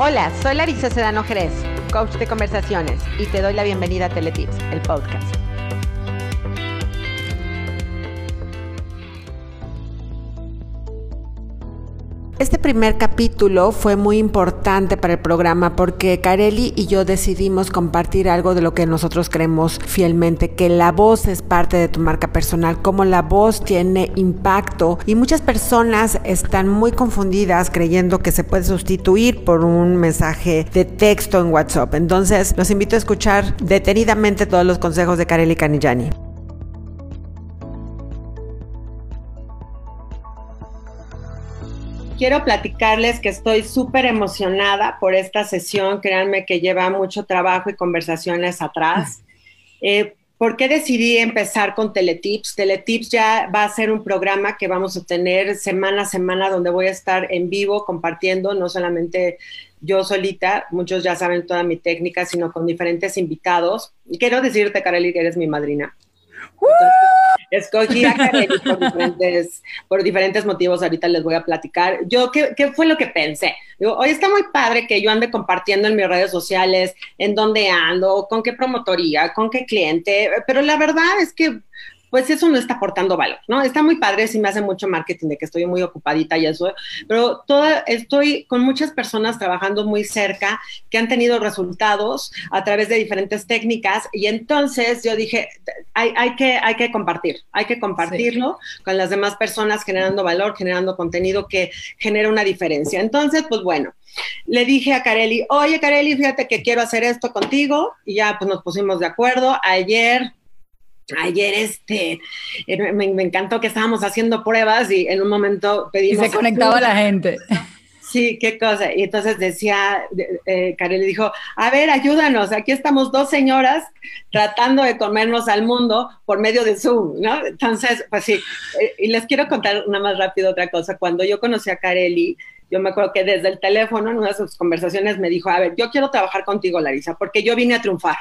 Hola, soy Larisa Sedano Jerez, coach de conversaciones, y te doy la bienvenida a Teletips, el podcast. Este primer capítulo fue muy importante para el programa porque Carelli y yo decidimos compartir algo de lo que nosotros creemos fielmente, que la voz es parte de tu marca personal, como la voz tiene impacto y muchas personas están muy confundidas creyendo que se puede sustituir por un mensaje de texto en WhatsApp. Entonces, los invito a escuchar detenidamente todos los consejos de Carelli Canillani. Quiero platicarles que estoy súper emocionada por esta sesión. Créanme que lleva mucho trabajo y conversaciones atrás. Eh, ¿Por qué decidí empezar con Teletips? Teletips ya va a ser un programa que vamos a tener semana a semana donde voy a estar en vivo compartiendo, no solamente yo solita, muchos ya saben toda mi técnica, sino con diferentes invitados. Y quiero decirte, Kareli, que eres mi madrina. Escogí a Kareli por diferentes, por diferentes motivos, ahorita les voy a platicar. Yo, ¿qué, ¿qué, fue lo que pensé? Hoy está muy padre que yo ande compartiendo en mis redes sociales en dónde ando, con qué promotoría, con qué cliente, pero la verdad es que pues eso no está aportando valor, ¿no? Está muy padre, sí me hace mucho marketing de que estoy muy ocupadita y eso, pero toda, estoy con muchas personas trabajando muy cerca que han tenido resultados a través de diferentes técnicas y entonces yo dije, hay, hay que, hay que compartir, hay que compartirlo con las demás personas generando valor, generando contenido que genera una diferencia. Entonces, pues bueno, le dije a Kareli, oye Kareli, fíjate que quiero hacer esto contigo y ya pues nos pusimos de acuerdo. Ayer Ayer este, eh, me, encantó que estábamos haciendo pruebas y en un momento pedimos... Y se conectaba la gente. Sí, qué cosa. Y entonces decía, eh, Karel dijo, a ver, ayúdanos, aquí estamos dos señoras tratando de comernos al mundo por medio de Zoom, ¿no? Entonces, pues sí, eh, y les quiero contar una más rápido otra cosa. Cuando yo conocí a Kareli, yo me acuerdo que desde el teléfono, en una de sus conversaciones, me dijo, a ver, yo quiero trabajar contigo, Larisa, porque yo vine a triunfar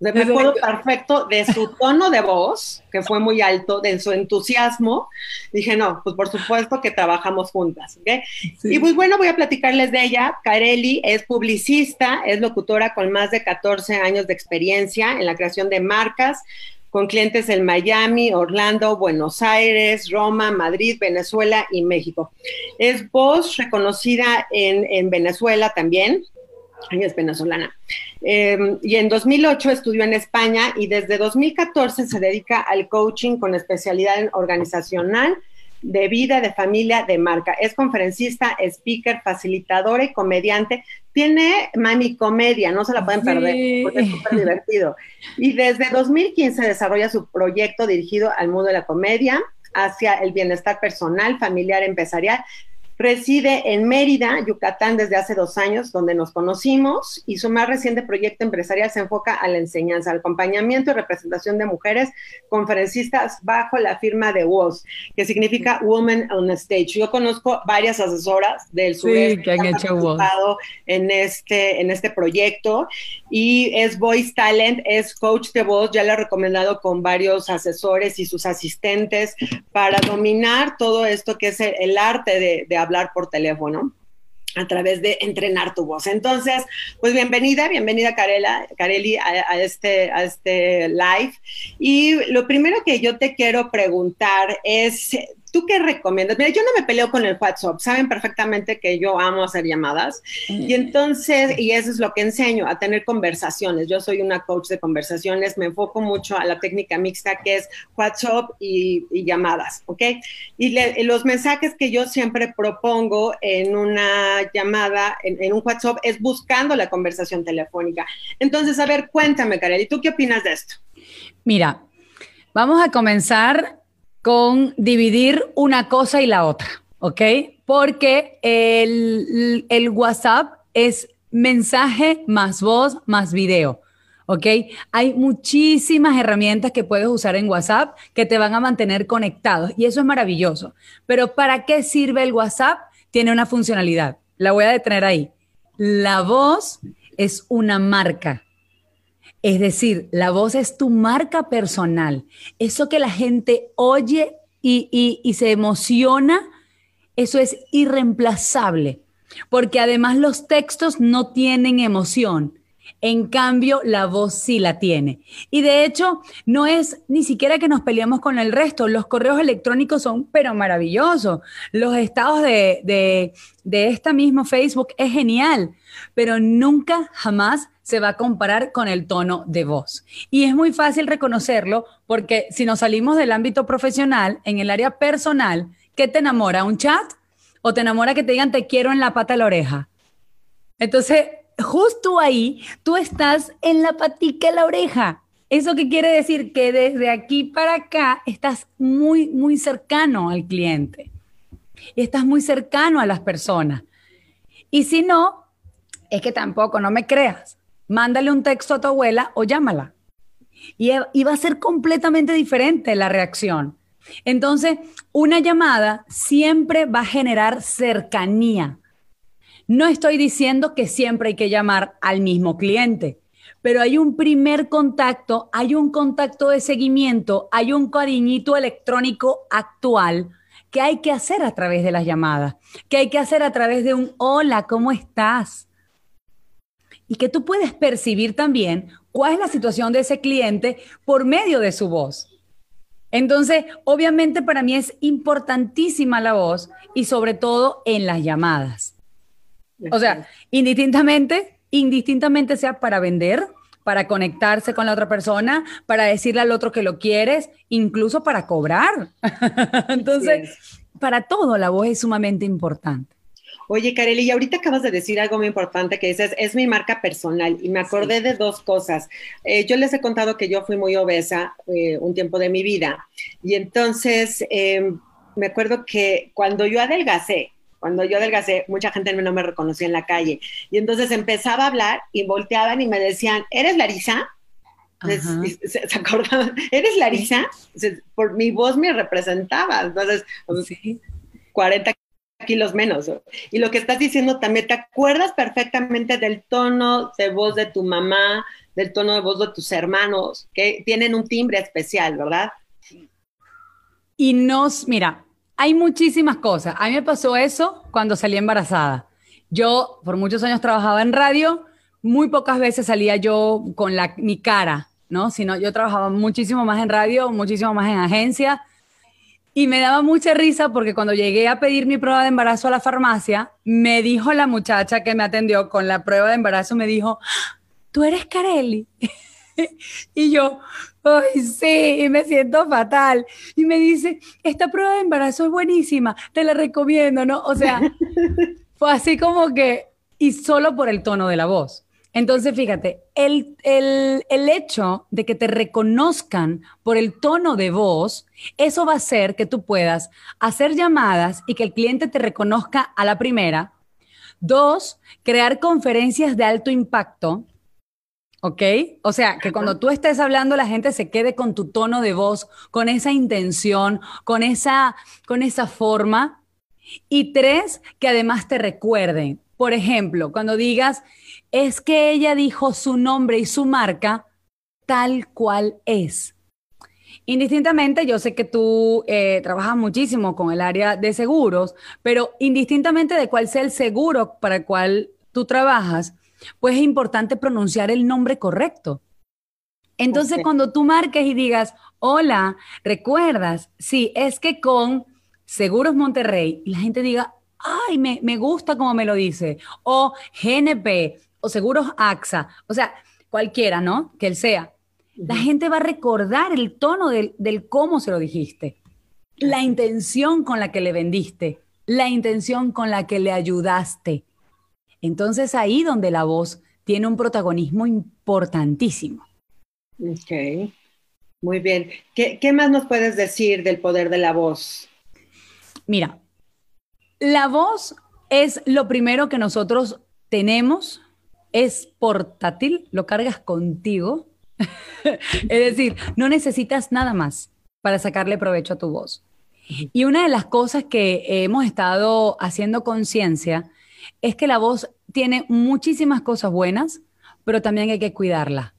me acuerdo perfecto de su tono de voz, que fue muy alto, de su entusiasmo. Dije, no, pues por supuesto que trabajamos juntas. ¿okay? Y pues bueno, voy a platicarles de ella. Kareli es publicista, es locutora con más de 14 años de experiencia en la creación de marcas, con clientes en Miami, Orlando, Buenos Aires, Roma, Madrid, Venezuela y México. Es voz reconocida en, en Venezuela también, ella es venezolana. Em, y en 2008 estudió en España y desde 2014 se dedica al coaching con especialidad en organizacional, de vida, de familia, de marca. Es conferencista, speaker, facilitadora y comediante. Tiene mami comedia, no se la pueden perder porque es súper divertido. Y desde 2015 desarrolla su proyecto dirigido al mundo de la comedia hacia el bienestar personal, familiar, empresarial Reside en Mérida, Yucatán, desde hace dos años, donde nos conocimos, y su más reciente proyecto empresarial se enfoca a la enseñanza, al acompañamiento y representación de mujeres conferencistas bajo la firma de WOS, que significa Woman on Stage. Yo conozco varias asesoras del sureste que han, hecho participado en este, en este proyecto, y es Voice Talent, es coach de voz, ya le he recomendado con varios asesores y sus asistentes para dominar todo esto que es el, arte de, hablar por teléfono a través de entrenar tu voz. Entonces, pues bienvenida, bienvenida Karela, Kareli a, este, a este live. Y lo primero que yo te quiero preguntar es, ¿Tú qué recomiendas? Mira, yo no me peleo con el WhatsApp, saben perfectamente que yo amo hacer llamadas y entonces, y eso es lo que enseño, a tener conversaciones. Yo soy una coach de conversaciones, me enfoco mucho a la técnica mixta que es WhatsApp y, llamadas, ¿ok? Y, los mensajes que yo siempre propongo en una llamada, en, un WhatsApp, es buscando la conversación telefónica. Entonces, a ver, cuéntame, Karel, ¿y tú qué opinas de esto? Mira, vamos a comenzar con dividir una cosa y la otra, ¿ok? Porque el, WhatsApp es mensaje más voz más video. ¿ok? Hay muchísimas herramientas que puedes usar en WhatsApp que te van a mantener conectados y eso es maravilloso. Pero ¿para qué sirve el WhatsApp? Tiene una funcionalidad. La voy a detener ahí. La voz es una marca. Es decir, la voz es tu marca personal. Eso que la gente oye y, se emociona, eso es irreemplazable. porque además los textos no tienen emoción. En cambio, la voz sí la tiene. Y de hecho, no es ni siquiera que nos peleamos con el resto. Los correos electrónicos son, pero maravillosos. Los estados de, de, de esta misma Facebook es genial, pero nunca, jamás se va a comparar con el tono de voz. Y es muy fácil reconocerlo porque si nos salimos del ámbito profesional, en el área personal, ¿qué te enamora? ¿Un chat? ¿O te enamora que te digan te quiero en la pata de la oreja? Entonces, justo ahí, tú estás en la patica de la oreja. ¿Eso qué quiere decir? Que desde aquí para acá estás muy, muy cercano al cliente. Estás muy cercano a las personas. Y si no, es que tampoco, no me creas. Mándale un texto a tu abuela o llámala. Y, y va a ser completamente diferente la reacción. Entonces, una llamada siempre va a generar cercanía. No estoy diciendo que siempre hay que llamar al mismo cliente, pero hay un primer contacto, hay un contacto de seguimiento, hay un cariñito electrónico actual que hay que hacer a través de las llamadas, que hay que hacer a través de un hola, ¿cómo estás? Y que tú puedes percibir también cuál es la situación de ese cliente por medio de su voz. Entonces, obviamente para mí es importantísima la voz y sobre todo en las llamadas. O sea, indistintamente, indistintamente sea para vender, para conectarse con la otra persona, para decirle al otro que lo quieres, incluso para cobrar. Entonces, para todo la voz es sumamente importante. Oye, Kareli, y ahorita acabas de decir algo muy importante que dices, es mi marca personal. Y me acordé de dos cosas. Eh, yo les he contado que yo fui muy obesa eh, un tiempo de mi vida. Y entonces em, me acuerdo que cuando yo adelgacé, cuando yo adelgacé, mucha gente no me reconocía en la calle. Y entonces empezaba a hablar y volteaban y me decían, ¿eres Larisa? Se, acordaban, ¿eres Larisa? Por mi voz me representaba. Entonces, 40 kilos menos. Y lo que estás diciendo también, ¿te acuerdas perfectamente del tono de voz de tu mamá, del tono de voz de tus hermanos, que tienen un timbre especial, ¿verdad? Y nos, mira, hay muchísimas cosas. A mí me pasó eso cuando salí embarazada. Yo por muchos años trabajaba en radio, muy pocas veces salía yo con la, mi cara, ¿no? Sino yo trabajaba muchísimo más en radio, muchísimo más en agencia. Y me daba mucha risa porque cuando llegué a pedir mi prueba de embarazo a la farmacia, me dijo la muchacha que me atendió con la prueba de embarazo, me dijo, tú eres Carelli. y yo, ay, sí, y me siento fatal. Y me dice, esta prueba de embarazo es buenísima, te la recomiendo, ¿no? O sea, fue así como que, y solo por el tono de la voz. Entonces, fíjate, el, el, el, hecho de que te reconozcan por el tono de voz, eso va a hacer que tú puedas hacer llamadas y que el cliente te reconozca a la primera. Dos, crear conferencias de alto impacto ¿Ok? O sea, que cuando tú estés hablando la gente se quede con tu tono de voz, con esa intención, con esa, con esa forma. Y tres, que además te recuerden. Por ejemplo, cuando digas, es que ella dijo su nombre y su marca tal cual es. Indistintamente, yo sé que tú eh, trabajas muchísimo con el área de seguros, pero indistintamente de cuál sea el seguro para el cual tú trabajas, pues es importante pronunciar el nombre correcto. Entonces, cuando tú marques y digas, hola, ¿recuerdas? Sí, es que con Seguros Monterrey, y la gente diga, ay, me, me gusta como me lo dice, o GNP, o Seguros AXA, o sea, cualquiera, ¿no? Que él sea. La gente va a recordar el tono del, del cómo se lo dijiste, la intención con la que le vendiste, la intención con la que le ayudaste. Entonces ahí donde la voz tiene un protagonismo importantísimo. Ok, muy bien. ¿Qué, ¿Qué, más nos puedes decir del poder de la voz? Mira, la voz es lo primero que nosotros tenemos, es portátil, lo cargas contigo. es decir, no necesitas nada más para sacarle provecho a tu voz. Y una de las cosas que hemos estado haciendo conciencia es que la voz tiene muchísimas cosas buenas, pero también hay que cuidarla.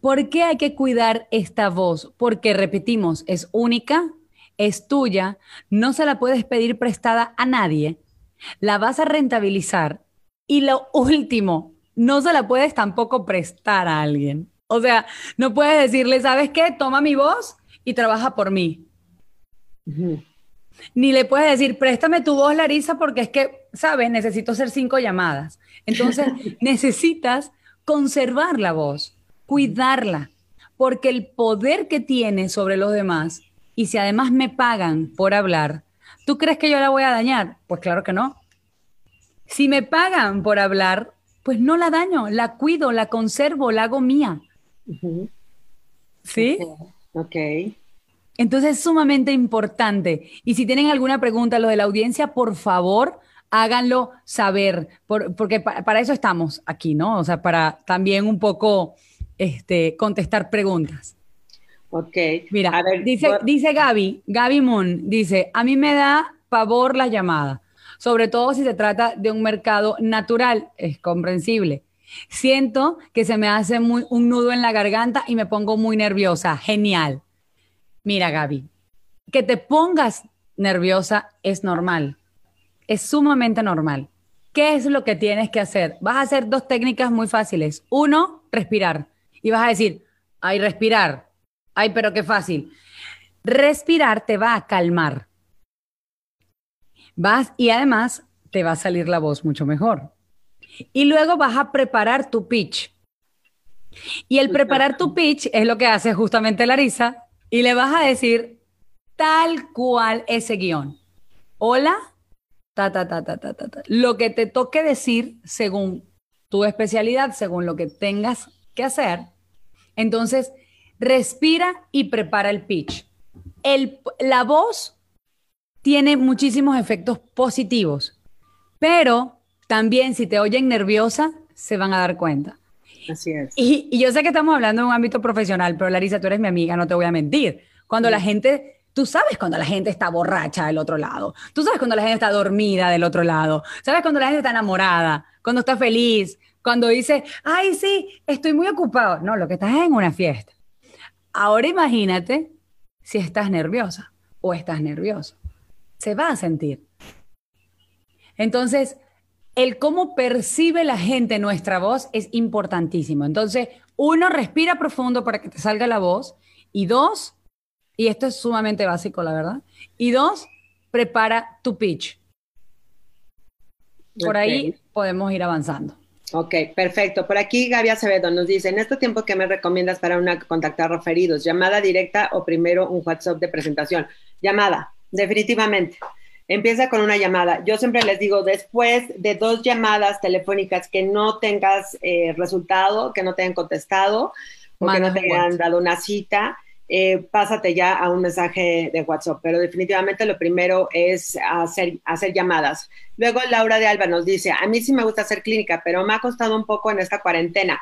¿Por qué hay que cuidar esta voz? Porque, repetimos, es única, es tuya, no se la puedes pedir prestada a nadie la vas a rentabilizar y lo último, no se la puedes tampoco prestar a alguien. O sea, no puedes decirle, ¿sabes qué? Toma mi voz y trabaja por mí. Ni le puedes decir, préstame tu voz, Larisa, porque es que, ¿sabes? Necesito hacer cinco llamadas. Entonces, necesitas conservar la voz, cuidarla, porque el poder que tiene sobre los demás, y si además me pagan por hablar, ¿tú crees que yo la voy a dañar? Pues claro que no. Si me pagan por hablar, pues no la daño, la cuido, la conservo, la hago mía. ¿Sí? Ok. Entonces es sumamente importante. Y si tienen alguna pregunta, lo de la audiencia, por favor, háganlo saber, porque para eso estamos aquí, ¿no? O sea, para también un poco este, contestar preguntas. Ok. Mira, dice, dice Gaby, Gaby Moon, dice, a mí me da pavor la llamada, sobre todo si se trata de un mercado natural, es comprensible. Siento que se me hace muy, un nudo en la garganta y me pongo muy nerviosa. Genial. Mira, Gaby, que te pongas nerviosa es normal. Es sumamente normal. ¿Qué es lo que tienes que hacer? Vas a hacer dos técnicas muy fáciles. Uno, respirar. Y vas a decir, ay, respirar. Ay, pero qué fácil. Respirar te va a calmar. Vas y además te va a salir la voz mucho mejor. Y luego vas a preparar tu pitch. Y el preparar tu pitch es lo que hace justamente Larisa y le vas a decir tal cual ese guion. Hola, ta, ta, ta, ta, ta, ta, Lo que te toque decir según tu especialidad, según lo que tengas que hacer. Entonces, respira y prepara el pitch. El, la voz tiene muchísimos efectos positivos, pero también si te oyen nerviosa, se van a dar cuenta. Así es. Y, yo sé que estamos hablando de un ámbito profesional, pero Larisa, tú eres mi amiga, no te voy a mentir. Cuando la gente, tú sabes cuando la gente está borracha del otro lado, tú sabes cuando la gente está dormida del otro lado, sabes cuando la gente está enamorada, cuando está feliz, cuando dice, ay, sí, estoy muy ocupado. No, lo que estás es en una fiesta. Ahora imagínate si estás nerviosa o estás nervioso. Se va a sentir. Entonces, el cómo percibe la gente nuestra voz es importantísimo. Entonces, uno, respira profundo para que te salga la voz. Y dos, y esto es sumamente básico, la verdad. Y dos, prepara tu pitch. Por ahí podemos ir avanzando. Ok, perfecto. Por aquí Gaby Acevedo nos dice, en este tiempo, ¿qué me recomiendas para una contactar referidos? ¿Llamada directa o primero un WhatsApp de presentación? Llamada, definitivamente. Empieza con una llamada. Yo siempre les digo, después de dos llamadas telefónicas que no tengas eh, resultado, que no te hayan contestado o que no te hayan dado una cita, eh, pásate ya a un mensaje de WhatsApp. Pero definitivamente lo primero es hacer, hacer llamadas. Luego Laura de Alba nos dice, a mí sí me gusta hacer clínica, pero me ha costado un poco en esta cuarentena.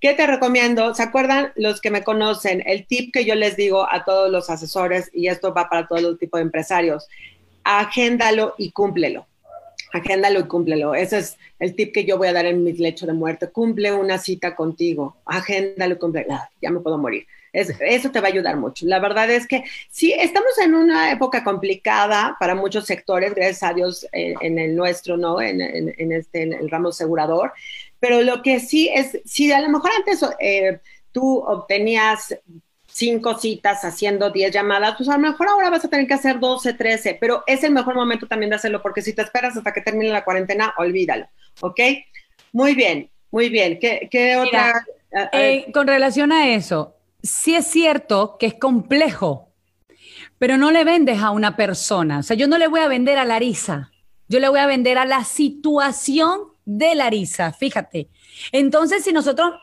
¿Qué te recomiendo? ¿Se acuerdan los que me conocen? El tip que yo les digo a todos los asesores, y esto va para todo el tipo de empresarios, agéndalo y cúmplelo. Agéndalo y cúmplelo. Ese es el tip que yo voy a dar en mi lecho de muerte. Cumple una cita contigo. Agéndalo y cúmplelo. Ah, ya me puedo morir. eso te va a ayudar mucho. La verdad es que sí, estamos en una época complicada para muchos sectores, gracias a Dios eh, en el nuestro, ¿no? En, este, el ramo asegurador. Pero lo que sí es, si a lo mejor antes eh, tú obtenías cinco citas haciendo diez llamadas, pues a lo mejor ahora vas a tener que hacer 12, 13, pero es el mejor momento también de hacerlo porque si te esperas hasta que termine la cuarentena, olvídalo, ¿ok? Muy bien, muy bien. ¿Qué, otra? Eh, con relación a eso, sí es cierto que es complejo, pero no le vendes a una persona. O sea, yo no le voy a vender a Larisa, yo le voy a vender a la situación de Larisa, fíjate. Entonces, si nosotros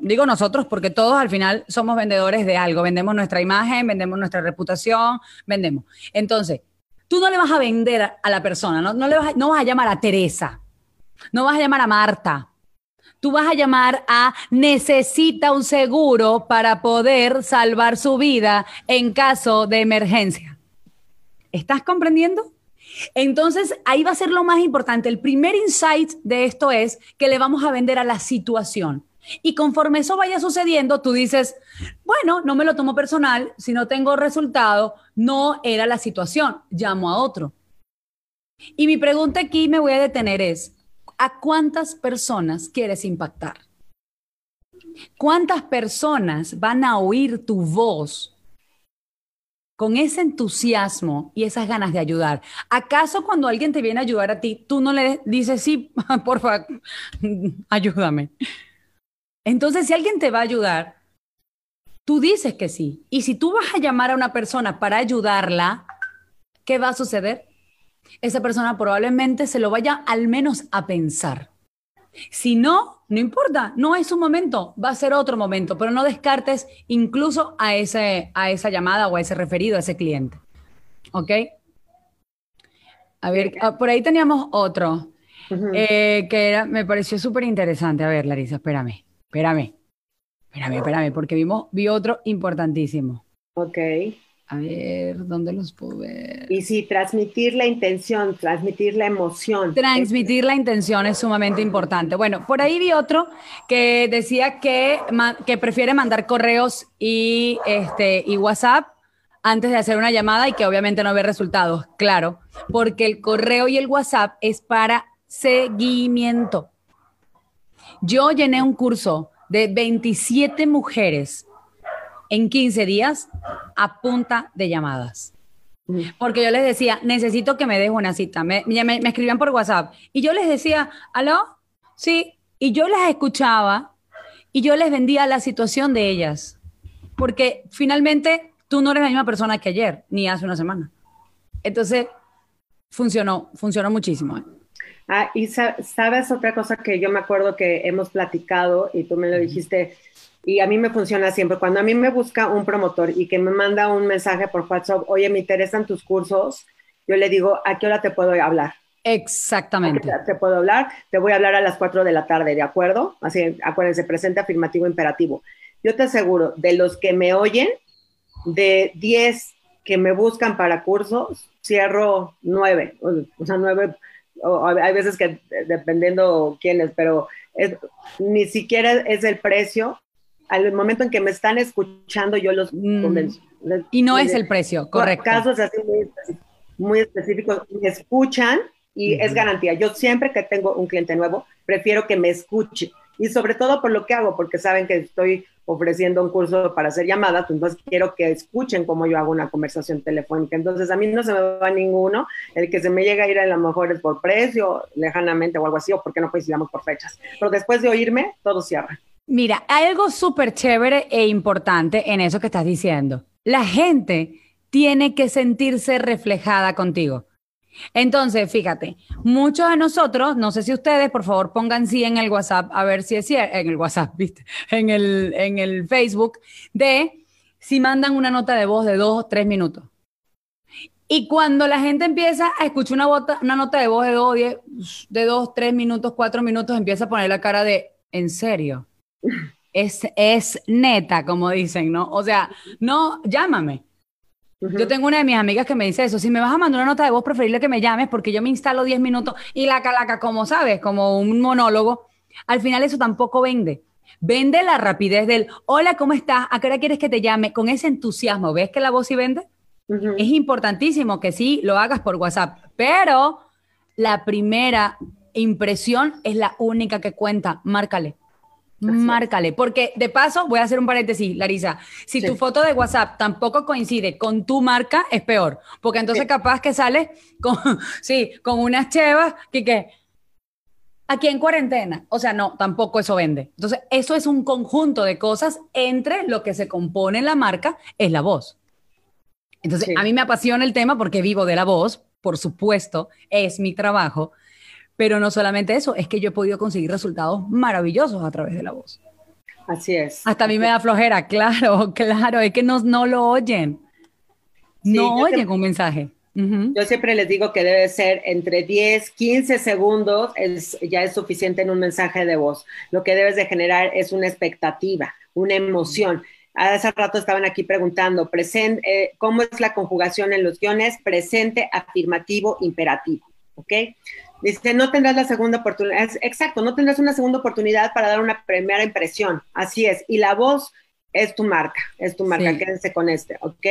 digo nosotros porque todos al final somos vendedores de algo, vendemos nuestra imagen, vendemos nuestra reputación, vendemos. Entonces, tú no le vas a vender a la persona, no, no, le vas, no vas a llamar a Teresa, no vas a llamar a Marta, tú vas a llamar a necesita un seguro para poder salvar su vida en caso de emergencia. ¿Estás comprendiendo? Entonces, ahí va a ser lo más importante. El primer insight de esto es que le vamos a vender a la situación. Y conforme eso vaya sucediendo, tú dices, bueno, no me lo tomo personal, si no tengo resultado, no era la situación, llamo a otro. Y mi pregunta aquí me voy a detener es, ¿a cuántas personas quieres impactar? ¿Cuántas personas van a oír tu voz con ese entusiasmo y esas ganas de ayudar? ¿Acaso cuando alguien te viene a ayudar a ti, tú no le dices, sí, por favor, ayúdame? Entonces, si alguien te va a ayudar, tú dices que sí. Y si tú vas a llamar a una persona para ayudarla, ¿qué va a suceder? Esa persona probablemente se lo vaya al menos a pensar. Si no, no importa, no es un momento, va a ser otro momento, pero no descartes incluso a, ese, a esa llamada o a ese referido, a ese cliente. ¿Ok? A ver, ah, por ahí teníamos otro eh, que era, me pareció súper interesante. A ver, Larisa, espérame, espérame, espérame, espérame, porque vimos, vi otro importantísimo. Ok. A ver, ¿dónde los puedo ver? Y sí, transmitir la intención, transmitir la emoción. Transmitir la intención es sumamente importante. Bueno, por ahí vi otro que decía que, que prefiere mandar correos y, este, y WhatsApp antes de hacer una llamada y que obviamente no ve resultados. Claro, porque el correo y el WhatsApp es para seguimiento. Yo llené un curso de 27 mujeres en 15 días a punta de llamadas. Porque yo les decía, necesito que me deje una cita. Me, escribían por WhatsApp. Y yo les decía, ¿aló? Sí. Y yo las escuchaba y yo les vendía la situación de ellas. Porque finalmente tú no eres la misma persona que ayer, ni hace una semana. Entonces, funcionó, funcionó muchísimo. ¿eh? Ah, y sabes otra cosa que yo me acuerdo que hemos platicado y tú me lo dijiste, y a mí me funciona siempre. Cuando a mí me busca un promotor y que me manda un mensaje por WhatsApp, oye, me interesan tus cursos, yo le digo, ¿a qué hora te puedo hablar? Exactamente. Te puedo hablar, te voy a hablar a las 4 de la tarde, ¿de acuerdo? Así, acuérdense, presente afirmativo imperativo. Yo te aseguro, de los que me oyen, de 10 que me buscan para cursos, cierro 9, o sea, 9, hay veces que dependiendo quiénes, pero ni siquiera es el precio, al momento en que me están escuchando, yo los mm. convenzo. Y no es el precio, correcto. Casos así muy, específicos, me escuchan y es garantía. Yo siempre que tengo un cliente nuevo, prefiero que me escuche. Y sobre todo por lo que hago, porque saben que estoy ofreciendo un curso para hacer llamadas, pues, entonces quiero que escuchen cómo yo hago una conversación telefónica. Entonces a mí no se me va ninguno, el que se me llega a ir a lo mejor es por precio, lejanamente o algo así, o porque no coincidamos por fechas. Pero después de oírme, todo cierra. Mira, algo súper chévere e importante en eso que estás diciendo. La gente tiene que sentirse reflejada contigo. Entonces, fíjate, muchos de nosotros, no sé si ustedes, por favor, pongan sí en el WhatsApp, a ver si es cierto, en el WhatsApp, ¿viste? En el, en el Facebook, de si mandan una nota de voz de dos o tres minutos. Y cuando la gente empieza a escuchar una, una nota de voz de dos, diez, de dos, tres minutos, cuatro minutos, empieza a poner la cara de, ¿en serio? es, es neta, como dicen, ¿no? O sea, no, llámame. Yo tengo una de mis amigas que me dice eso, si me vas a mandar una nota de voz, preferible que me llames porque yo me instalo 10 minutos y la calaca, como sabes, como un monólogo, al final eso tampoco vende. Vende la rapidez del, hola, ¿cómo estás? ¿A qué hora quieres que te llame? Con ese entusiasmo, ¿ves que la voz sí vende? Es importantísimo que sí lo hagas por WhatsApp, pero la primera impresión es la única que cuenta, márcale. Márcale, porque de paso voy a hacer un paréntesis, Larisa. Si tu foto de WhatsApp tampoco coincide con tu marca, es peor, porque entonces capaz que sale con, sí, con unas chevas que, que aquí en cuarentena. O sea, no, tampoco eso vende. Entonces, eso es un conjunto de cosas entre lo que se compone en la marca, es la voz. Entonces, a mí me apasiona el tema porque vivo de la voz, por supuesto, es mi trabajo pero no solamente eso, es que yo he podido conseguir resultados maravillosos a través de la voz. Así es. Hasta a mí me da flojera, claro, claro, es que no, no lo oyen. no oyen un mensaje. Yo siempre les digo que debe ser entre 10, 15 segundos, es, ya es suficiente en un mensaje de voz. Lo que debes de generar es una expectativa, una emoción. Hace rato estaban aquí preguntando, presente, eh, ¿cómo es la conjugación en los guiones? Presente, afirmativo, imperativo. ¿Ok? Dice, no tendrás la segunda oportunidad. Exacto, no tendrás una segunda oportunidad para dar una primera impresión. Así es. Y la voz es tu marca, es tu marca, quédense con este, ¿ok?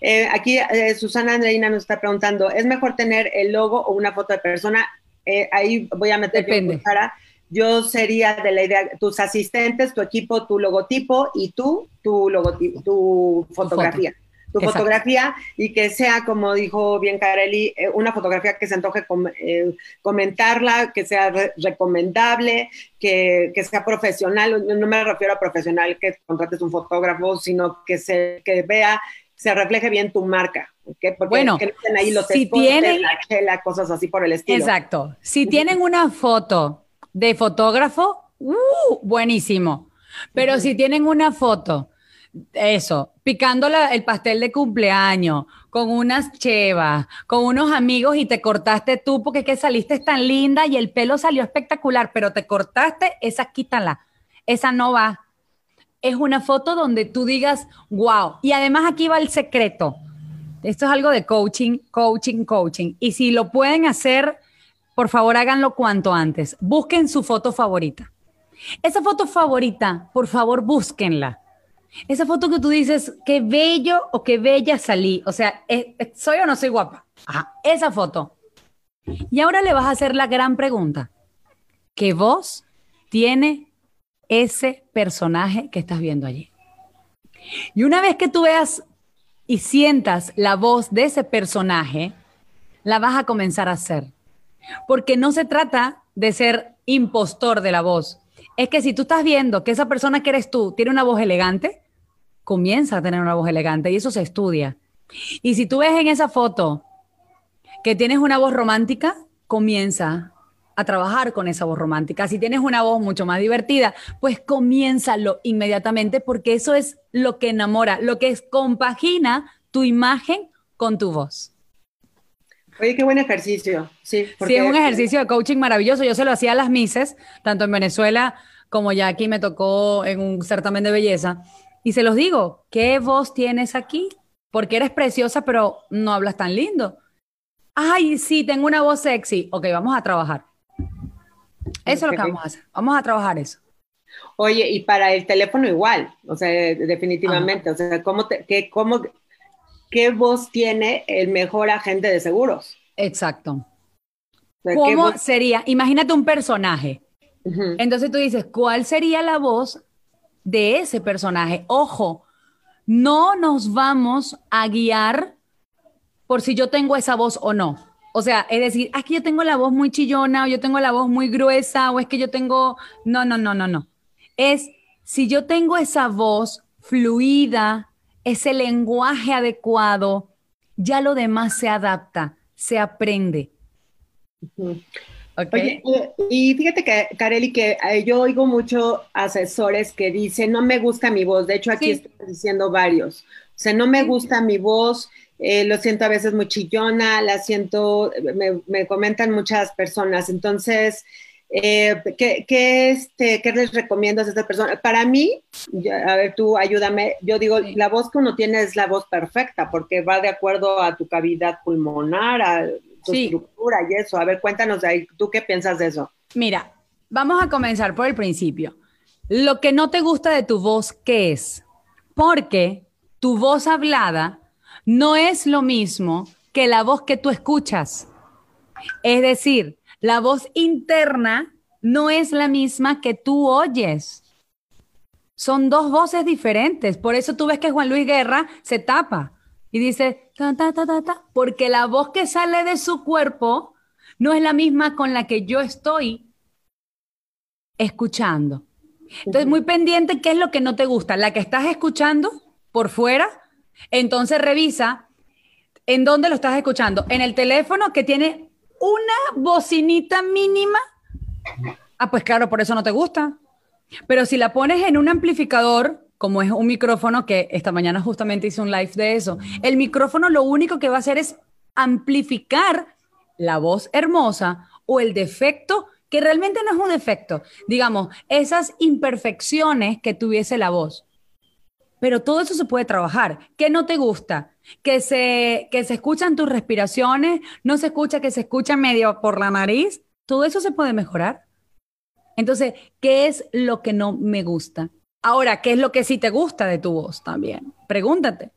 Eh, aquí eh, Susana Andreina nos está preguntando, ¿es mejor tener el logo o una foto de persona? Eh, ahí voy a meter Depende. Cara. Yo sería de la idea, tus asistentes, tu equipo, tu logotipo y tú, tu logotipo, tu fotografía tu fotografía y que sea, como dijo bien Carelli, eh, una fotografía que se antoje eh, comentarla, que sea recomendable, que, sea profesional. No, me refiero a profesional que contrates un fotógrafo, sino que se que vea, se refleje bien tu marca. Porque bueno, ahí los si tienen la chela, cosas así por el estilo. Exacto. Si tienen una foto de fotógrafo, uh, buenísimo. Pero si tienen una foto eso, picando el pastel de cumpleaños, con unas chevas, con unos amigos y te cortaste tú porque que saliste tan linda y el pelo salió espectacular, pero te cortaste, esa quítala, esa no va. Es una foto donde tú digas, wow. Y además aquí va el secreto. Esto es algo de coaching, coaching, coaching. Y si lo pueden hacer, por favor háganlo cuanto antes. Busquen su foto favorita. Esa foto favorita, por favor, búsquenla esa foto que tú dices, qué bello o qué bella salí. O sea, ¿soy o no soy guapa? Ajá, esa foto. Y ahora le vas a hacer la gran pregunta. ¿Qué voz tiene ese personaje que estás viendo allí? Y una vez que tú veas y sientas la voz de ese personaje, la vas a comenzar a hacer. Porque no se trata de ser impostor de la voz, es que si tú estás viendo que esa persona que eres tú tiene una voz elegante, comienza a tener una voz elegante y eso se estudia. Y si tú ves en esa foto que tienes una voz romántica, comienza a trabajar con esa voz romántica. Si tienes una voz mucho más divertida, pues comiénzalo inmediatamente porque eso es lo que enamora, lo que compagina tu imagen con tu voz. Oye, qué buen ejercicio. Sí, sí, es un ejercicio de coaching maravilloso. Yo se lo hacía a las Mises, tanto en Venezuela como ya aquí me tocó en un certamen de belleza. Y se los digo, ¿qué voz tienes aquí? Porque eres preciosa, pero no hablas tan lindo. Ay, sí, tengo una voz sexy. Ok, vamos a trabajar. Eso es lo que vamos a hacer. Vamos a trabajar eso. Oye, y para el teléfono igual, o sea, definitivamente, o sea, ¿cómo, qué, cómo, ¿qué voz tiene el mejor agente de seguros? Exacto. ¿Cómo sería? Imagínate un personaje. Entonces tú dices, ¿cuál sería la voz de ese personaje? Ojo, no nos vamos a guiar por si yo tengo esa voz o no. O sea, es decir, aquí yo tengo la voz muy chillona o yo tengo la voz muy gruesa o es que yo tengo... No, no, no, no, no. Es si yo tengo esa voz fluida, ese lenguaje adecuado, ya lo demás se adapta, se aprende. Okay. y fíjate que, Kareli, que eh, yo oigo mucho asesores que dicen, no me gusta mi voz, de hecho aquí estoy diciendo varios, o sea, no me gusta mi voz, eh, lo siento a veces muy chillona, la siento, me, me comentan muchas personas, entonces, eh, ¿qué, este, ¿Qué les recomiendas a estas personas? Para mí, a ver, tú ayúdame, yo digo, la voz que uno tiene es la voz perfecta porque va de acuerdo a tu cavidad pulmonar, a tu estructura y eso. A ver, cuéntanos de ahí, ¿tú qué piensas de eso? Mira, vamos a comenzar por el principio. Lo que no te gusta de tu voz, ¿qué es? Porque tu voz hablada no es lo mismo que la voz que tú escuchas. Es decir, la voz interna no es la misma que tú oyes. Son dos voces diferentes. Por eso tú ves que Juan Luis Guerra se tapa y dice, ta, ta, ta, ta, ta, porque la voz que sale de su cuerpo no es la misma con la que yo estoy escuchando. Entonces, muy pendiente, ¿qué es lo que no te gusta? La que estás escuchando por fuera. Entonces, revisa en dónde lo estás escuchando. En el teléfono que tiene una bocinita mínima, ah, pues claro, por eso no te gusta. Pero si la pones en un amplificador, como es un micrófono, que esta mañana justamente hice un live de eso, el micrófono lo único que va a hacer es amplificar la voz hermosa o el defecto, que realmente no es un defecto, digamos, esas imperfecciones que tuviese la voz. Pero todo eso se puede trabajar. ¿Qué no te gusta? Que se, que se escuchan tus respiraciones, no se escucha que se escucha medio por la nariz. Todo eso se puede mejorar. Entonces, ¿qué es lo que no me gusta? Ahora, ¿qué es lo que sí te gusta de tu voz también? Pregúntate.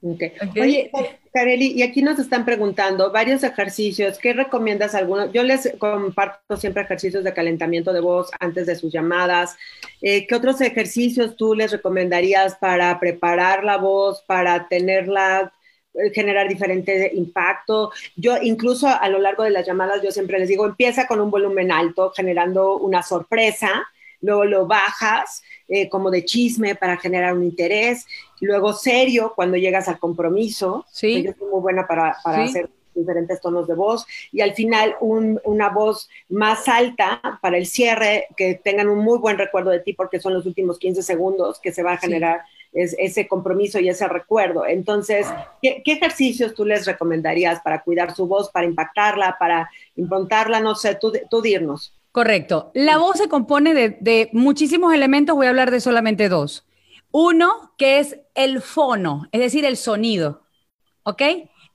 Okay. Oye, Kareli, y aquí nos están preguntando varios ejercicios. ¿Qué recomiendas algunos? Yo les comparto siempre ejercicios de calentamiento de voz antes de sus llamadas. Eh, ¿Qué otros ejercicios tú les recomendarías para preparar la voz, para tenerla, eh, generar diferente impacto? Yo incluso a lo largo de las llamadas, yo siempre les digo, empieza con un volumen alto, generando una sorpresa luego lo bajas eh, como de chisme para generar un interés, luego serio cuando llegas al compromiso, sí. yo soy muy buena para, hacer diferentes tonos de voz y al final una voz más alta para el cierre, que tengan un muy buen recuerdo de ti porque son los últimos 15 segundos que se va a generar ese compromiso y ese recuerdo. Entonces, ¿qué, ejercicios tú les recomendarías para cuidar su voz, para impactarla, para improntarla? No sé, tú, tú dirnos. Correcto. La voz se compone de, muchísimos elementos, voy a hablar de solamente dos. Uno, que es el fono, es decir, el sonido, ¿ok?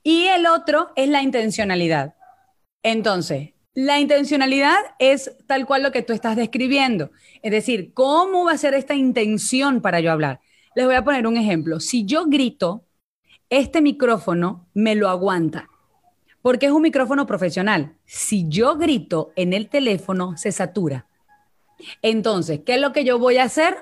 Y el otro es la intencionalidad. Entonces, la intencionalidad es tal cual lo que tú estás describiendo, es decir, ¿cómo va a ser esta intención para yo hablar? Les voy a poner un ejemplo. Si yo grito, este micrófono me lo aguanta porque es un micrófono profesional. Si yo grito en el teléfono, se satura. Entonces, ¿qué es lo que yo voy a hacer?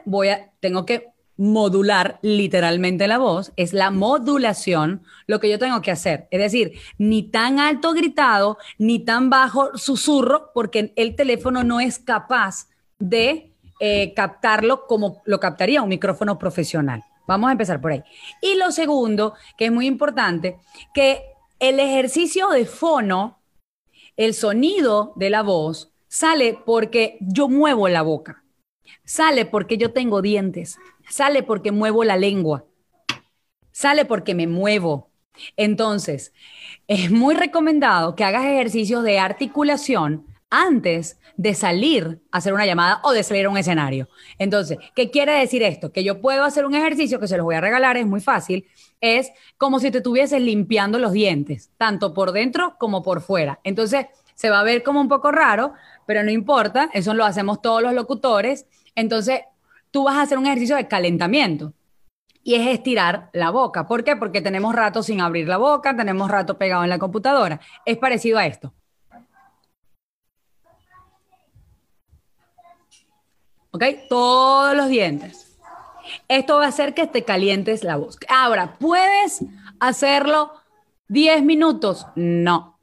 Tengo que modular literalmente la voz, es la modulación lo que yo tengo que hacer. Es decir, ni tan alto gritado, ni tan bajo susurro, porque el teléfono no es capaz de eh, captarlo como lo captaría un micrófono profesional. Vamos a empezar por ahí. Y lo segundo, que es muy importante, que el ejercicio de fono, el sonido de la voz, sale porque yo muevo la boca, sale porque yo tengo dientes, sale porque muevo la lengua, sale porque me muevo. Entonces, es muy recomendado que hagas ejercicios de articulación antes de salir a hacer una llamada o de salir a un escenario. Entonces, ¿qué quiere decir esto? Que yo puedo hacer un ejercicio que se los voy a regalar, es muy fácil, es como si te estuvieses limpiando los dientes, tanto por dentro como por fuera. Entonces, se va a ver como un poco raro, pero no importa, eso lo hacemos todos los locutores. Entonces, tú vas a hacer un ejercicio de calentamiento y es estirar la boca. ¿Por qué? Porque tenemos rato sin abrir la boca, tenemos rato pegado en la computadora. Es parecido a esto. ¿Ok? Todos los dientes. Esto va a hacer que te calientes la voz. Ahora, ¿puedes hacerlo 10 minutos? No.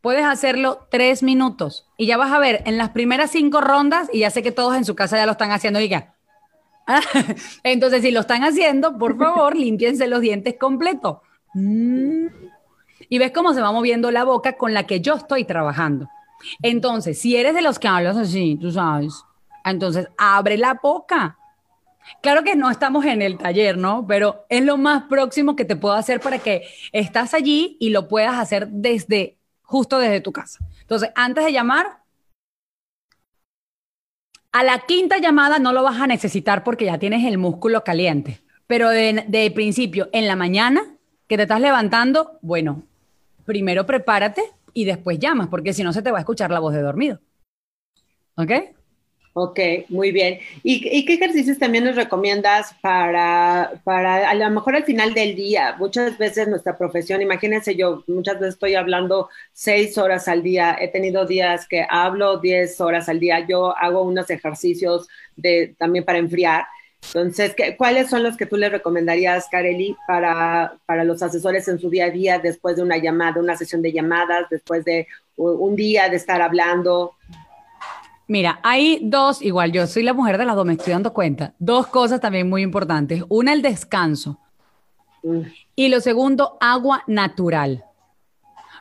Puedes hacerlo 3 minutos. Y ya vas a ver, en las primeras 5 rondas, y ya sé que todos en su casa ya lo están haciendo, ya. Entonces, si lo están haciendo, por favor, limpiense los dientes completos. Mm. Y ves cómo se va moviendo la boca con la que yo estoy trabajando. Entonces, si eres de los que hablas así, tú sabes, entonces abre la boca Claro que no estamos en el taller, ¿no? Pero es lo más próximo que te puedo hacer para que estás allí y lo puedas hacer desde, justo desde tu casa. Entonces, antes de llamar, a la quinta llamada no lo vas a necesitar porque ya tienes el músculo caliente. Pero de, de principio, en la mañana, que te estás levantando, bueno, primero prepárate y después llamas, porque si no se te va a escuchar la voz de dormido. ¿Ok? Ok, muy bien. ¿Y, qué ejercicios también nos recomiendas para, para, a lo mejor al final del día? Muchas veces nuestra profesión, imagínense yo, muchas veces estoy hablando seis horas al día, he tenido días que hablo diez horas al día, yo hago unos ejercicios de, también para enfriar. Entonces, ¿cuáles son los que tú le recomendarías, Kareli, para, para los asesores en su día a día, después de una llamada, una sesión de llamadas, después de un día de estar hablando? Mira, hay dos, igual yo soy la mujer de las dos, me estoy dando cuenta, dos cosas también muy importantes. Una, el descanso. Y lo segundo, agua natural.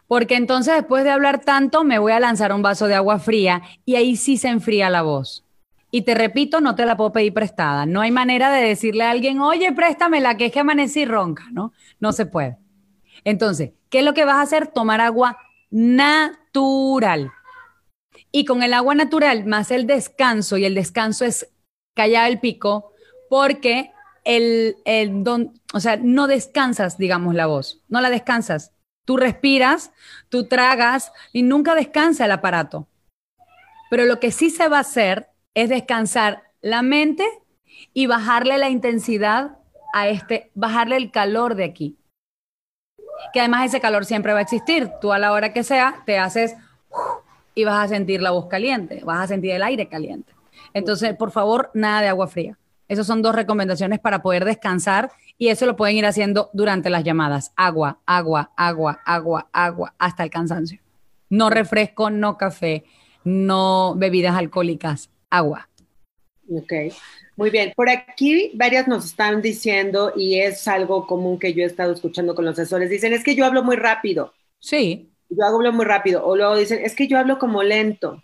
Porque entonces después de hablar tanto, me voy a lanzar un vaso de agua fría y ahí sí se enfría la voz. Y te repito, no te la puedo pedir prestada. No hay manera de decirle a alguien, oye, préstamela, que es que amanecí ronca, ¿no? No se puede. Entonces, ¿qué es lo que vas a hacer? Tomar agua natural. Y con el agua natural más el descanso, y el descanso es callar el pico, porque el, el don, o sea, no descansas, digamos, la voz, no la descansas. Tú respiras, tú tragas y nunca descansa el aparato. Pero lo que sí se va a hacer es descansar la mente y bajarle la intensidad a este, bajarle el calor de aquí. Que además ese calor siempre va a existir. Tú a la hora que sea te haces y vas a sentir la voz caliente, vas a sentir el aire caliente. Entonces, por favor, nada de agua fría. Esas son dos recomendaciones para poder descansar y eso lo pueden ir haciendo durante las llamadas. Agua, agua, agua, agua, agua, hasta el cansancio. No refresco, no café, no bebidas alcohólicas, agua. Ok, muy bien. Por aquí varias nos están diciendo, y es algo común que yo he estado escuchando con los asesores, dicen, es que yo hablo muy rápido. Sí. Yo hablo muy rápido. O luego dicen, es que yo hablo como lento.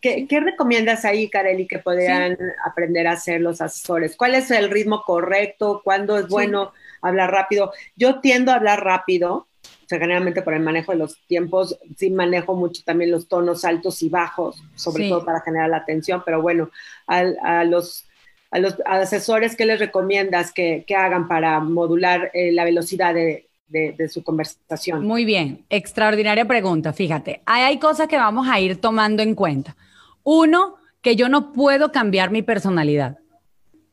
¿Qué, recomiendas ahí, Kareli, que podrían aprender a hacer los asesores? ¿Cuál es el ritmo correcto? ¿Cuándo es bueno hablar rápido? Yo tiendo a hablar rápido, o sea, generalmente por el manejo de los tiempos, sí manejo mucho también los tonos altos y bajos, sobre todo para generar la atención, pero bueno, a, los, a los asesores, ¿qué les recomiendas que, hagan para modular eh, la velocidad de, de, su conversación. Muy bien, extraordinaria pregunta. Fíjate, hay cosas que vamos a ir tomando en cuenta. Uno, que yo no puedo cambiar mi personalidad.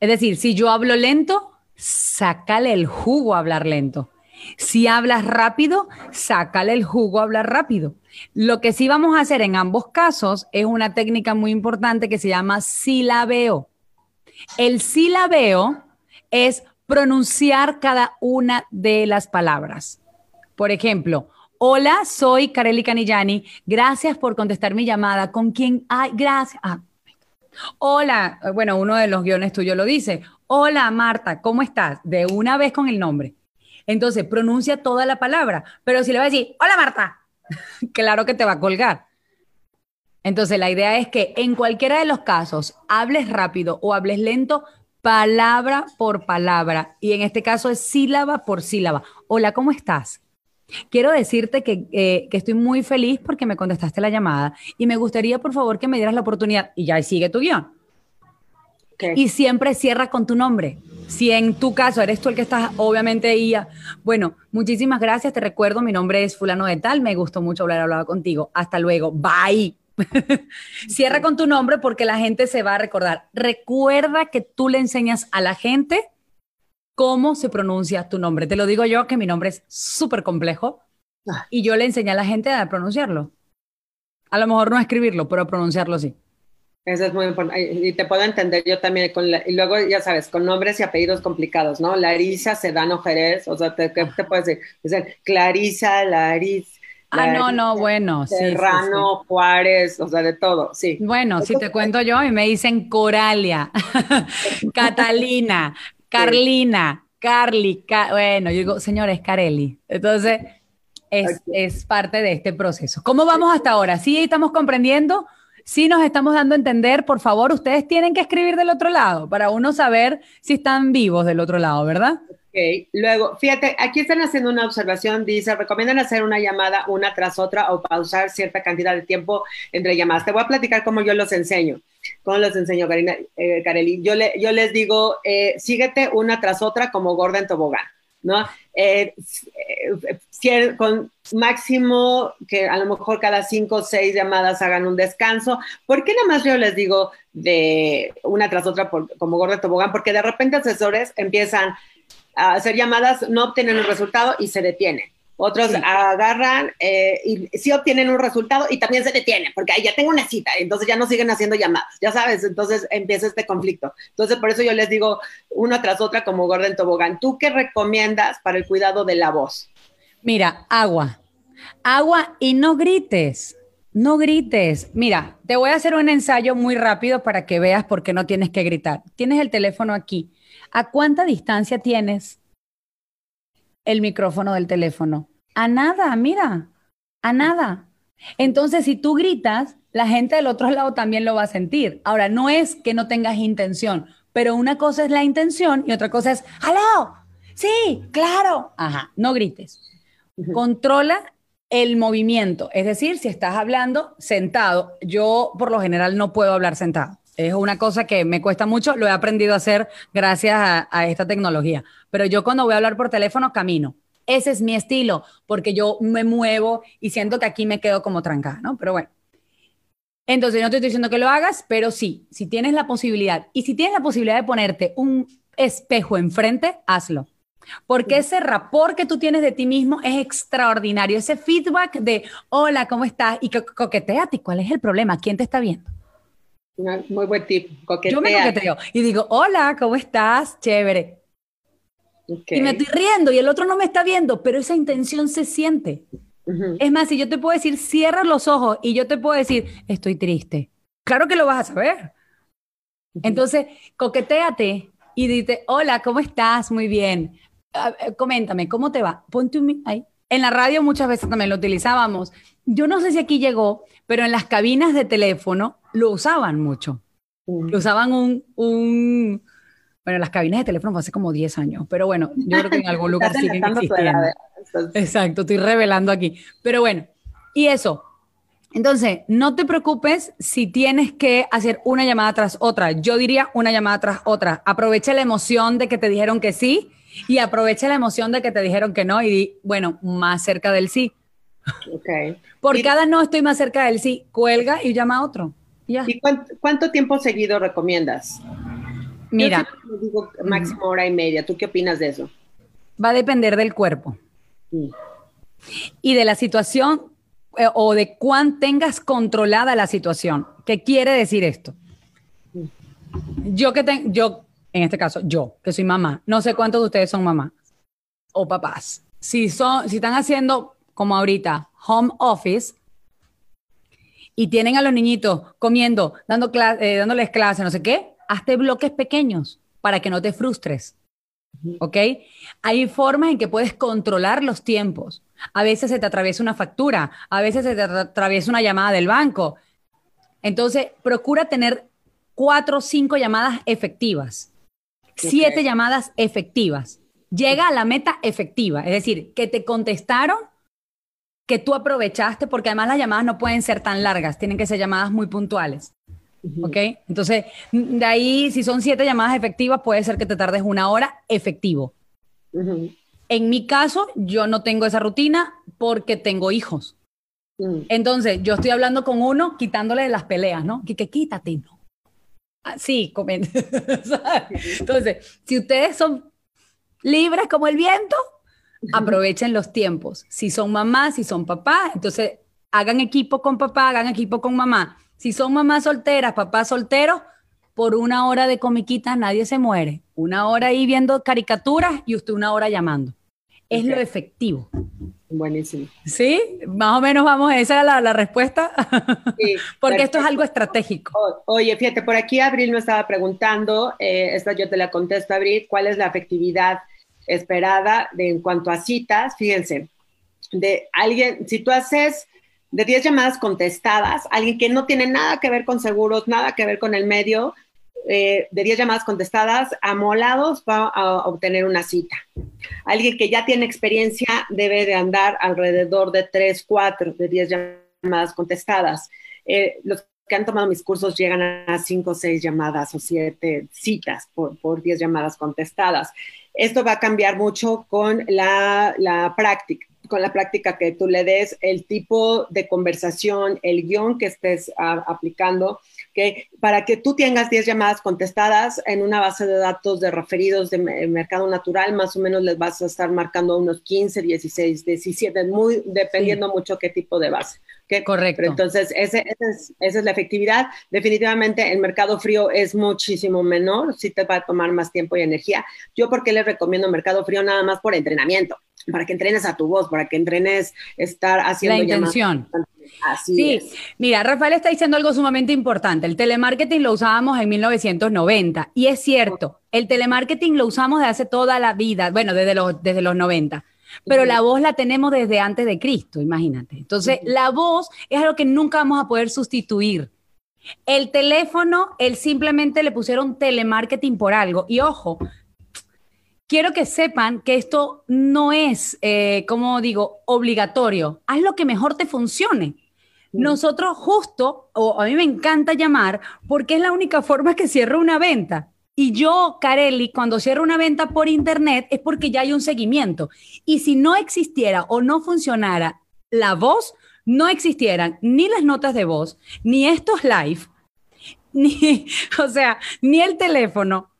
Es decir, si yo hablo lento, sácale el jugo a hablar lento. Si hablas rápido, sácale el jugo a hablar rápido. Lo que sí vamos a hacer en ambos casos es una técnica muy importante que se llama silabeo. El silabeo es pronunciar cada una de las palabras. Por ejemplo, hola, soy Kareli Canillani. Gracias por contestar mi llamada. ¿Con quién? Ay, gracias. Ah, hola, bueno, uno de los guiones tuyos lo dice. Hola, Marta, ¿cómo estás? De una vez con el nombre. Entonces, pronuncia toda la palabra. Pero si le va a decir, hola, Marta, claro que te va a colgar. Entonces, la idea es que en cualquiera de los casos, hables rápido o hables lento, palabra por palabra. Y en este caso es sílaba por sílaba. Hola, ¿cómo estás? Quiero decirte que, eh, estoy muy feliz porque me contestaste la llamada y me gustaría, por favor, que me dieras la oportunidad. Y ya sigue tu guion. Y siempre cierra con tu nombre. Si en tu caso eres tú el que estás, obviamente ahí, bueno, muchísimas gracias, te recuerdo, mi nombre es fulano de tal, me gustó mucho hablar hablado contigo. Hasta luego, bye. Cierra con tu nombre porque la gente se va a recordar. Recuerda que tú le enseñas a la gente cómo se pronuncia tu nombre. Te lo digo yo que mi nombre es súper complejo ah. y yo le enseñé a la gente a pronunciarlo. A lo mejor no a escribirlo, pero a pronunciarlo sí. Eso es muy importante. Y te puedo entender yo también. Con y luego, ya sabes, con nombres y apellidos complicados, ¿no? Larisa Sedano Jerez, o sea, ¿qué te puedes decir? Clarisa, Larisa. Ah, no, no, bueno. Serrano, Juárez, o sea, de todo, sí. Bueno, si te cuento yo, y me dicen Coralia, Catalina, Carlina, Carly, bueno, yo digo, señores, Carelli. Entonces, es, es, parte de este proceso. ¿Cómo vamos hasta ahora? ¿Sí estamos comprendiendo? ¿Sí nos estamos dando a entender? Por favor, ustedes tienen que escribir del otro lado para uno saber si están vivos del otro lado, ¿verdad? Luego, fíjate, aquí están haciendo una observación, dice, recomiendan hacer una llamada una tras otra o pausar cierta cantidad de tiempo entre llamadas. Te voy a platicar cómo yo los enseño. ¿Cómo los enseño, Karina, eh, Kareli? Yo, le, yo les digo, eh, síguete una tras otra como gorda en tobogán, ¿no? Eh, con máximo que a lo mejor cada cinco o seis llamadas hagan un descanso. ¿Por qué nada más yo les digo de una tras otra como gorda tobogán? Porque de repente asesores empiezan hacer llamadas, no obtienen un resultado y se detienen. Otros agarran eh, y sí obtienen un resultado y también se detienen, porque ahí ya tengo una cita, entonces ya no siguen haciendo llamadas, ya sabes, entonces empieza este conflicto. Entonces, por eso yo les digo una tras otra como Gordon Tobogán. ¿Tú qué recomiendas para el cuidado de la voz? Mira, agua. Agua y no grites. No grites. Mira, te voy a hacer un ensayo muy rápido para que veas por qué no tienes que gritar. Tienes el teléfono aquí. ¿A cuánta distancia tienes el micrófono del teléfono? A nada, mira, a nada. Entonces, si tú gritas, la gente del otro lado también lo va a sentir. Ahora, no es que no tengas intención, pero una cosa es la intención y otra cosa es, ¡aló! Sí, claro. Ajá, no grites. Controla el movimiento, es decir, si estás hablando sentado, yo por lo general no puedo hablar sentado. Es una cosa que me cuesta mucho, lo he aprendido a hacer gracias a, esta tecnología. Pero yo cuando voy a hablar por teléfono, camino. Ese es mi estilo, porque yo me muevo y siento que aquí me quedo como trancada, ¿no? Pero bueno, Entonces, no te estoy diciendo que lo hagas, pero sí, si tienes la posibilidad y si tienes la posibilidad de ponerte un espejo enfrente, hazlo. Porque ese rapport que tú tienes de ti mismo es extraordinario. Ese feedback de, hola, ¿cómo estás? Y coqueteate. ¿Cuál es el problema? ¿Quién te está viendo? Muy buen tip. Yo me coqueteo y digo, hola, ¿cómo estás? Chévere. Y me estoy riendo y el otro no me está viendo, pero esa intención se siente. Es más, si yo te puedo decir, cierra los ojos y yo te puedo decir, estoy triste. Claro que lo vas a saber. Entonces, coqueteate y dite, hola, ¿cómo estás? Muy bien. coméntame, ¿cómo te va? Ponte un... Ahí. En la radio muchas veces también lo utilizábamos. Yo no sé si aquí llegó, pero en las cabinas de teléfono lo usaban mucho. Lo usaban un, un bueno, las cabinas de teléfono fue hace como 10 años, pero bueno, yo creo que en algún lugar siguen existiendo. Exacto, estoy revelando aquí. Pero bueno, y eso. Entonces, no te preocupes si tienes que hacer una llamada tras otra. Yo diría una llamada tras otra. Aprovecha la emoción de que te dijeron que sí y aprovecha la emoción de que te dijeron que no y di, bueno, más cerca del sí. Ok. Por cada no estoy más cerca del sí, cuelga y llama a otro. ¿Y cuánto tiempo seguido recomiendas? Mira. Yo digo máximo hora y media. ¿Tú qué opinas de eso? Va a depender del cuerpo. Y de la situación eh, o de cuán tengas controlada la situación. ¿Qué quiere decir esto? Yo que tengo, yo, en este caso, yo, que soy mamá, no sé cuántos de ustedes son mamás o papás. Si son, si están haciendo como ahorita home office y tienen a los niñitos comiendo, dando eh, dándoles clase, no sé qué, hazte bloques pequeños para que no te frustres. ¿Ok? Hay formas en que puedes controlar los tiempos. A veces se te atraviesa una factura, a veces se te atraviesa una llamada del banco. Entonces, procura tener cuatro o cinco llamadas efectivas, siete llamadas efectivas. Llega a la meta efectiva, es decir, que te contestaron, que tú aprovechaste, porque además las llamadas no pueden ser tan largas, tienen que ser llamadas muy puntuales. ¿Ok? Entonces, de ahí, si son siete llamadas efectivas, puede ser que te tardes una hora efectivo. En mi caso, yo no tengo esa rutina porque tengo hijos. Entonces, yo estoy hablando con uno, quitándole las peleas, ¿no? Que, que quítate, ¿no? Ah, sí, comenten. Entonces, si ustedes son libres como el viento, aprovechen los tiempos. Si son mamás, si son papás, entonces hagan equipo con papá, hagan equipo con mamá si son mamás solteras, papás solteros, por una hora de comiquita nadie se muere. Una hora ahí viendo caricaturas y usted una hora llamando. Es lo efectivo. Buenísimo. ¿Sí? Más o menos vamos, esa era la, respuesta. Sí, Porque esto es algo estratégico. oye, fíjate, por aquí Abril me estaba preguntando, eh, esta yo te la contesto, Abril, ¿cuál es la efectividad esperada de, en cuanto a citas? Fíjense, de alguien, si tú haces de 10 llamadas contestadas, alguien que no tiene nada que ver con seguros, nada que ver con el medio, eh, de 10 llamadas contestadas, amolados va a obtener una cita. Alguien que ya tiene experiencia debe de andar alrededor de 3, 4 de 10 llamadas contestadas. Eh, los que han tomado mis cursos llegan a 5 o 6 llamadas o 7 citas por, por 10 llamadas contestadas. Esto va a cambiar mucho con la, la práctica con la práctica que tú le des, el tipo de conversación, el guion que estés ah, aplicando, que para que tú tengas 10 llamadas contestadas en una base de datos de referidos de mercado natural, más o menos les vas a estar marcando unos 15, 16, 17, muy, dependiendo mucho qué tipo de base. Correcto. entonces, ese, es, esa es la efectividad. Definitivamente el mercado frío es muchísimo menor, sí te va a tomar más tiempo y energía. Yo, ¿por qué les recomiendo mercado frío? Nada más por entrenamiento para que entrenes a tu voz, para que entrenes estar haciendo la intención. Así sí, mira, Rafael está diciendo algo sumamente importante. El telemarketing lo usábamos en 1990 y es cierto, el telemarketing lo usamos desde hace toda la vida, bueno, desde los, desde los 90. Pero la voz la tenemos desde antes de Cristo, imagínate. Entonces, la voz es algo que nunca vamos a poder sustituir. El teléfono, él simplemente le pusieron telemarketing por algo. Y ojo, quiero que sepan que esto no es, eh, como digo, obligatorio. Haz lo que mejor te funcione. Nosotros justo, o a mí me encanta llamar, porque es la única forma que cierro una venta. Y yo, Carelli, cuando cierro una venta por internet es porque ya hay un seguimiento. Y si no existiera o no funcionara la voz, no existieran ni las notas de voz, ni estos live, ni, o sea, ni el teléfono,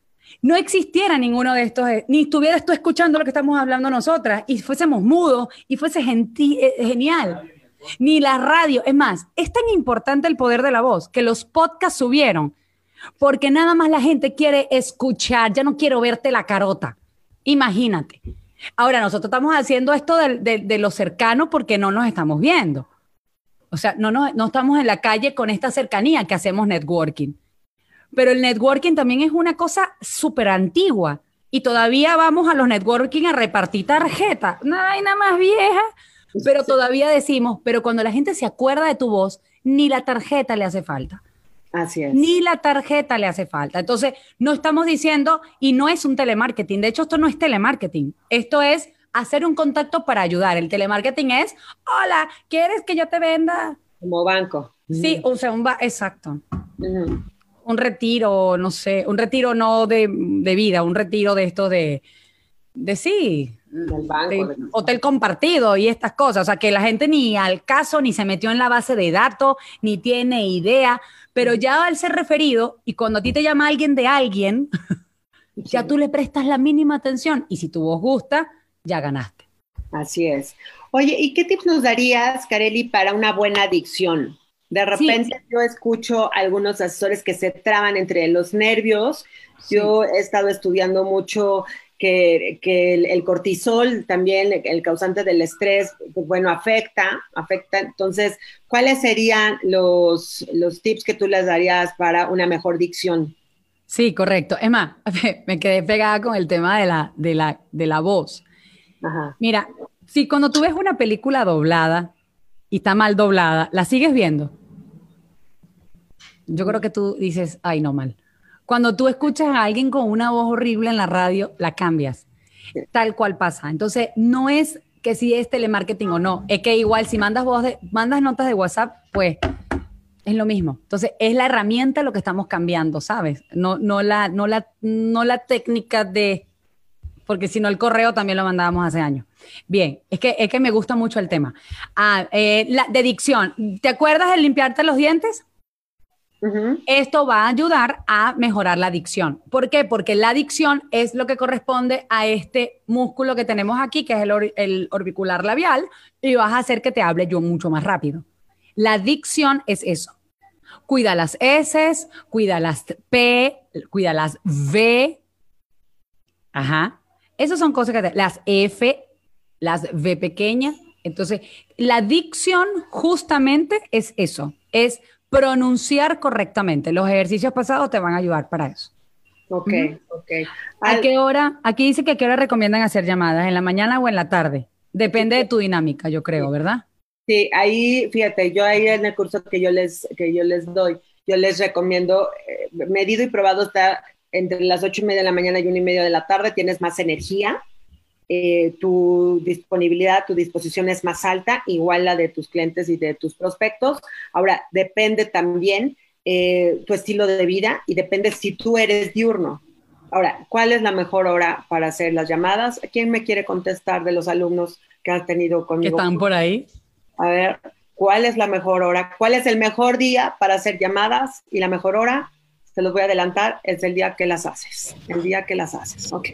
no existiera ninguno de estos, eh, ni estuvieras tú escuchando lo que estamos hablando nosotras y fuésemos mudos y fuese eh, genial. Ni la radio. Es más, es tan importante el poder de la voz que los podcasts subieron porque nada más la gente quiere escuchar, ya no quiero verte la carota. Imagínate. Ahora, nosotros estamos haciendo esto de, lo cercano porque no nos estamos viendo. O sea, no, no, no estamos en la calle con esta cercanía que hacemos networking. Pero el networking también es una cosa súper antigua y todavía vamos a los networking a repartir tarjetas. No hay nada más vieja, pero todavía decimos, pero cuando la gente se acuerda de tu voz, ni la tarjeta le hace falta. Así es. Ni la tarjeta le hace falta. Entonces, no estamos diciendo, y no es un telemarketing, de hecho esto no es telemarketing, esto es hacer un contacto para ayudar. El telemarketing es, hola, ¿quieres que yo te venda? Como banco. Sí, o sea, un ba exacto. Un retiro, no sé, un retiro no de, vida, un retiro de esto de, de sí, del banco, hotel compartido y estas cosas. O sea, que la gente ni al caso, ni se metió en la base de datos, ni tiene idea. Pero ya al ser referido, y cuando a ti te llama alguien de alguien, ya tú le prestas la mínima atención. Y si tu voz gusta, ya ganaste. Así es. Oye, ¿y qué tips nos darías, Kareli, para una buena adicción? De repente yo escucho algunos asesores que se traban entre los nervios. Yo he estado estudiando mucho que, el, cortisol también, el causante del estrés, pues bueno, afecta, afecta. Entonces, ¿cuáles serían los, los tips que tú les darías para una mejor dicción? Sí, correcto. Más, me quedé pegada con el tema de la, de la, de la voz. Mira, si cuando tú ves una película doblada y está mal doblada, ¿la sigues viendo? Yo creo que tú dices, ay, no mal. Cuando tú escuchas a alguien con una voz horrible en la radio, la cambias. Tal cual pasa. Entonces, no es que si es telemarketing o no, es que igual si mandas voz de, mandas notas de WhatsApp, pues es lo mismo. Entonces, es la herramienta lo que estamos cambiando, ¿sabes? No, no, la, no, la, no la técnica de, porque si no el correo también lo mandábamos hace años. Bien, es que, es que me gusta mucho el tema. Ah, eh, la, de dicción. ¿Te acuerdas de limpiarte los dientes? Esto va a ayudar a mejorar la adicción. ¿Por qué? Porque la adicción es lo que corresponde a este músculo que tenemos aquí, que es el, orbicular labial, y vas a hacer que te hable yo mucho más rápido. La adicción es eso. Cuida las S, cuida las P, cuida las V. Ajá. Esas son cosas que te, las F, las V pequeñas. Entonces, la adicción justamente es eso, es pronunciar correctamente. Los ejercicios pasados te van a ayudar para eso. Ok, ok. ¿A qué hora? Aquí dice que a qué hora recomiendan hacer llamadas, ¿en la mañana o en la tarde? Depende de tu dinámica, yo creo, ¿verdad? Sí, ahí, fíjate, yo ahí en el curso que yo les, que yo les doy, yo les recomiendo, eh, medido y probado está entre las ocho y media de la mañana y una y media de la tarde, tienes más energía, eh, tu disponibilidad, tu disposición es más alta, igual la de tus clientes y de tus prospectos. Ahora, depende también eh, tu estilo de vida y depende si tú eres diurno. Ahora, ¿cuál es la mejor hora para hacer las llamadas? ¿Quién me quiere contestar de los alumnos que has tenido conmigo? ¿Que están por ahí? A ver, ¿cuál es la mejor hora? ¿Cuál es el mejor día para hacer llamadas y la mejor hora? Te los voy a adelantar, es el día que las haces, el día que las haces, ¿ok?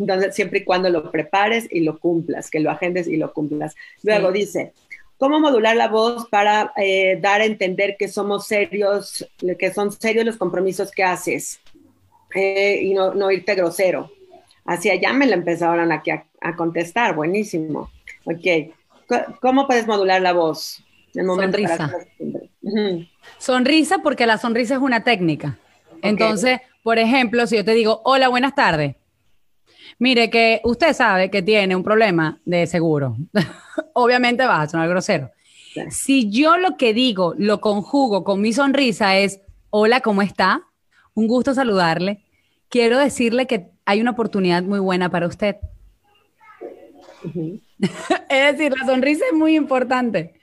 Entonces, siempre y cuando lo prepares y lo cumplas, que lo agendes y lo cumplas. Luego dice, ¿cómo modular la voz para eh, dar a entender que somos serios, que son serios los compromisos que haces eh, y no, no, irte grosero? Así allá me la empezaron aquí a, contestar, buenísimo. Ok, ¿cómo puedes modular la voz? El momento sonrisa. Sonrisa porque la sonrisa es una técnica. Entonces, por ejemplo, si yo te digo, hola, buenas tardes. Mire que usted sabe que tiene un problema de seguro. Obviamente vas a sonar grosero. Si yo lo que digo lo conjugo con mi sonrisa es, hola, ¿cómo está? Un gusto saludarle. Quiero decirle que hay una oportunidad muy buena para usted. es decir, la sonrisa es muy importante.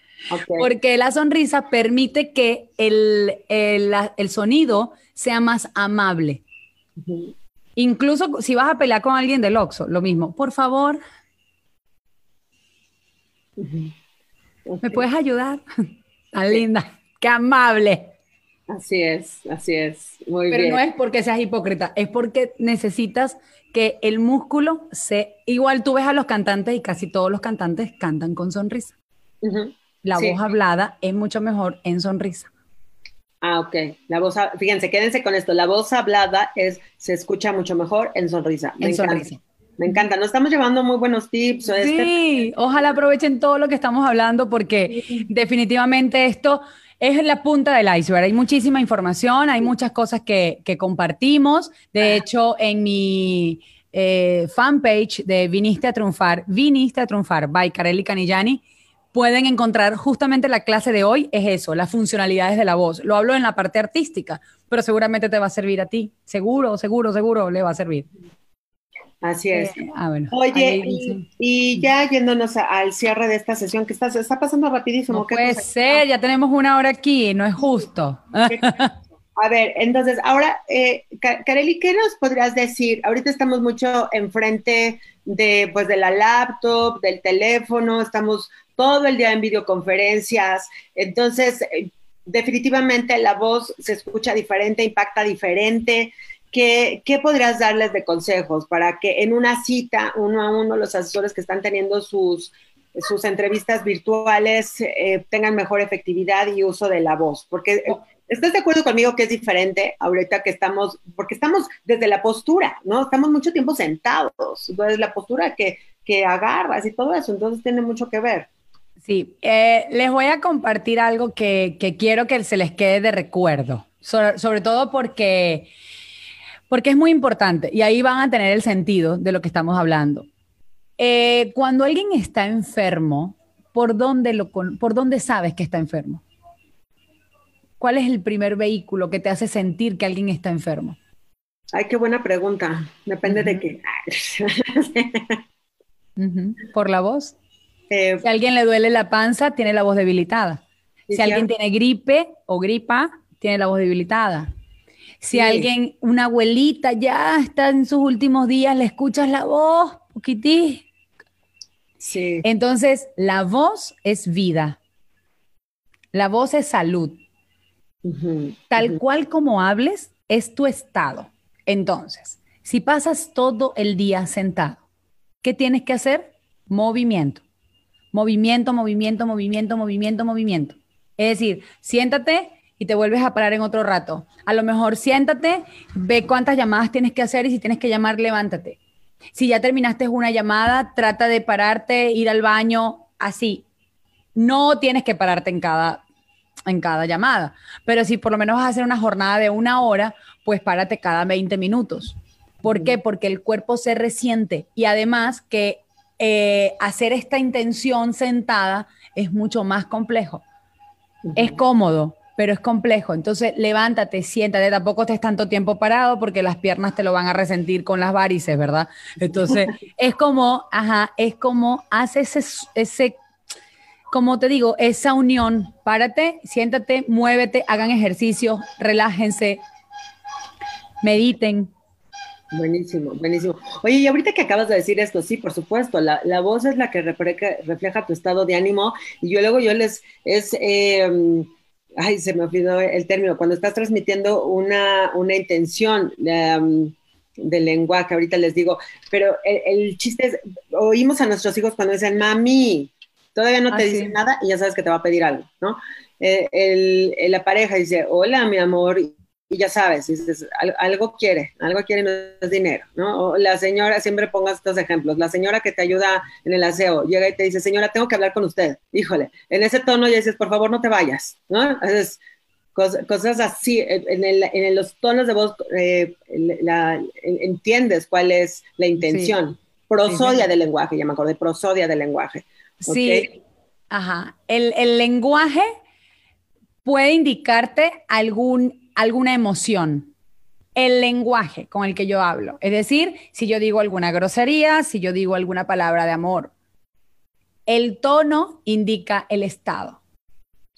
Porque la sonrisa permite que el, el sonido sea más amable. Incluso si vas a pelear con alguien del Oxxo, lo mismo. Por favor. ¿Me puedes ayudar? Tan linda, qué amable. Así es, así es. Muy Pero no es porque seas hipócrita, es porque necesitas que el músculo se... Igual tú ves a los cantantes y casi todos los cantantes cantan con sonrisa. La voz hablada es mucho mejor en sonrisa. Ah, ok. La voz, fíjense, quédense con esto. La voz hablada es, se escucha mucho mejor en sonrisa. en sonrisa. Me encanta, nos estamos llevando muy buenos tips. Este sí, ojalá aprovechen todo lo que estamos hablando porque definitivamente esto es la punta del iceberg. Hay muchísima información, hay muchas cosas que, compartimos. De hecho, en mi eh, fanpage de Viniste a Triunfar, Viniste a Triunfar, by Kareli Canillani, pueden encontrar justamente la clase de hoy, es eso, las funcionalidades de la voz. Lo hablo en la parte artística, pero seguramente te va a servir a ti. Seguro, seguro, seguro le va a servir. Así es. Eh, ah, Oye, y, ya yéndonos al cierre de esta sesión, que está, está pasando rapidísimo. No puede ser, ya tenemos una hora aquí, no es justo. A ver, entonces, ahora, eh, Kareli, ¿qué nos podrías decir? Ahorita estamos mucho enfrente de, pues, de la laptop, del teléfono, estamos todo el día en videoconferencias, entonces, eh, definitivamente la voz se escucha diferente, impacta diferente. ¿Qué, podrías darles de consejos para que en una cita, uno a uno, los asesores que están teniendo sus, sus entrevistas virtuales eh, tengan mejor efectividad y uso de la voz? Porque eh, ¿Estás de acuerdo conmigo que es diferente ahorita que estamos, porque estamos desde la postura, ¿no? Estamos mucho tiempo sentados, entonces la postura que, que agarras y todo eso, entonces tiene mucho que ver. Sí, eh, les voy a compartir algo que, que, quiero que se les quede de recuerdo, sobre todo porque porque es muy importante y ahí van a tener el sentido de lo que estamos hablando. Eh, cuando alguien está enfermo, ¿por dónde, lo, ¿por dónde sabes que está enfermo? ¿Cuál es el primer vehículo que te hace sentir que alguien está enfermo? Ay, qué buena pregunta. Depende de qué. ¿Por la voz? Eh, si a alguien le duele la panza, tiene la voz debilitada. Si alguien tiene gripe o gripa, tiene la voz debilitada. Si alguien, una abuelita ya está en sus últimos días, le escuchas la voz, poquití. Sí. Entonces, la voz es vida. La voz es salud. Tal cual como hables, es tu estado. Entonces, si pasas todo el día sentado, ¿qué tienes que hacer? Movimiento. Movimiento, movimiento, movimiento, movimiento, movimiento. Es decir, siéntate y te vuelves a parar en otro rato. A lo mejor siéntate, ve cuántas llamadas tienes que hacer y si tienes que llamar, levántate. Si ya terminaste una llamada, trata de pararte, ir al baño, así. No tienes que pararte en cada, en cada llamada, pero si por lo menos vas a hacer una jornada de una hora, pues párate cada 20 minutos. ¿Por qué? Porque el cuerpo se resiente y además que eh, hacer esta intención sentada es mucho más complejo. Es cómodo, pero es complejo. Entonces, levántate, siéntate, tampoco estés tanto tiempo parado porque las piernas te lo van a resentir con las varices, ¿verdad? Entonces, es como, ajá, es como hace ese, ese, como te digo, esa unión. Párate, siéntate, muévete, hagan ejercicio, relájense, mediten. Buenísimo, buenísimo. Oye, y ahorita que acabas de decir esto, sí, por supuesto, la, la voz es la que refleja, tu estado de ánimo y yo luego yo les, es, eh, ay, se me olvidó el término, cuando estás transmitiendo una, una intención um, del lenguaje, ahorita les digo, pero el, chiste es, oímos a nuestros hijos cuando dicen, mami, todavía no te ah, dicen nada y ya sabes que te va a pedir algo, ¿no? Eh, el, la pareja dice, hola, mi amor, y ya sabes, dices, algo quiere, algo quiere no es dinero, ¿no? la señora, siempre pongas estos ejemplos, la señora que te ayuda en el aseo, llega y te dice, señora, tengo que hablar con usted, híjole, en ese tono ya dices, por favor, no te vayas, ¿no? Entonces, cosas, así, en, los tonos de voz eh, entiendes cuál es la intención. Prosodia del lenguaje, ya me acordé, prosodia del lenguaje. Sí, ajá. El, el lenguaje puede indicarte algún alguna emoción. El lenguaje con el que yo hablo. Es decir, si yo digo alguna grosería, si yo digo alguna palabra de amor. El tono indica el estado.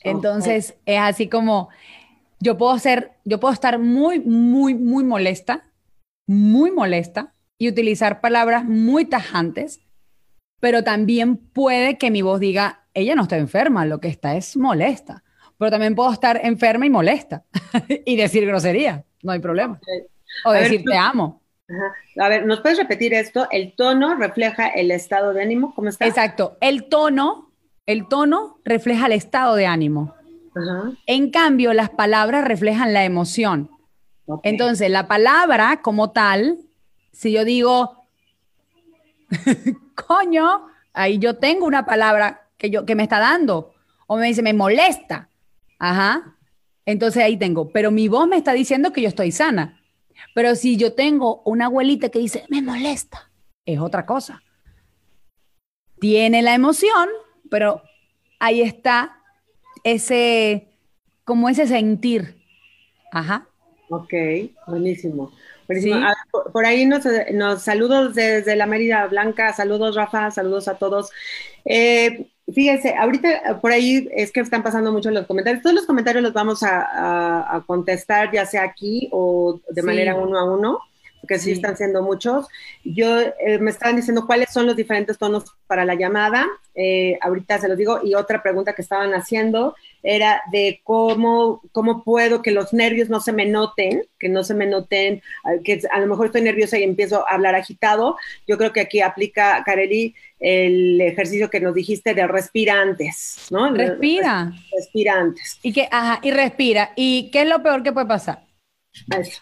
Entonces, es así como yo puedo ser, yo puedo estar muy, muy, muy molesta, muy molesta y utilizar palabras muy tajantes, pero también puede que mi voz diga, ella no está enferma, lo que está es molesta. Pero también puedo estar enferma y molesta y decir grosería, no hay problema. O decir te amo. A ver, ¿nos puedes repetir esto? El tono refleja el estado de ánimo, ¿cómo está? Exacto, el tono, el tono refleja el estado de ánimo. En cambio, las palabras reflejan la emoción. Entonces, la palabra como tal, si yo digo, coño, ahí yo tengo una palabra que, yo, que me está dando. O me dice, me molesta. Ajá. Entonces ahí tengo, pero mi voz me está diciendo que yo estoy sana. Pero si yo tengo una abuelita que dice, me molesta, es otra cosa. Tiene la emoción, pero ahí está ese, como ese sentir. Ajá. Ok, buenísimo. por, ahí nos, saludos desde la Mérida Blanca, saludos Rafa, saludos a todos. Eh, fíjense, ahorita por ahí es que están pasando mucho los comentarios. Todos los comentarios los vamos a, contestar, ya sea aquí o de manera uno a uno porque sí, están siendo muchos. Yo eh, me estaban diciendo cuáles son los diferentes tonos para la llamada. Eh, ahorita se los digo. Y otra pregunta que estaban haciendo era de cómo, cómo puedo que los nervios no se me noten, que no se me noten, que a lo mejor estoy nerviosa y empiezo a hablar agitado. Yo creo que aquí aplica, Kareli, el ejercicio que nos dijiste de respirantes, ¿no? Respira. Respirantes. Y que, ajá, y respira. ¿Y qué es lo peor que puede pasar? Eso.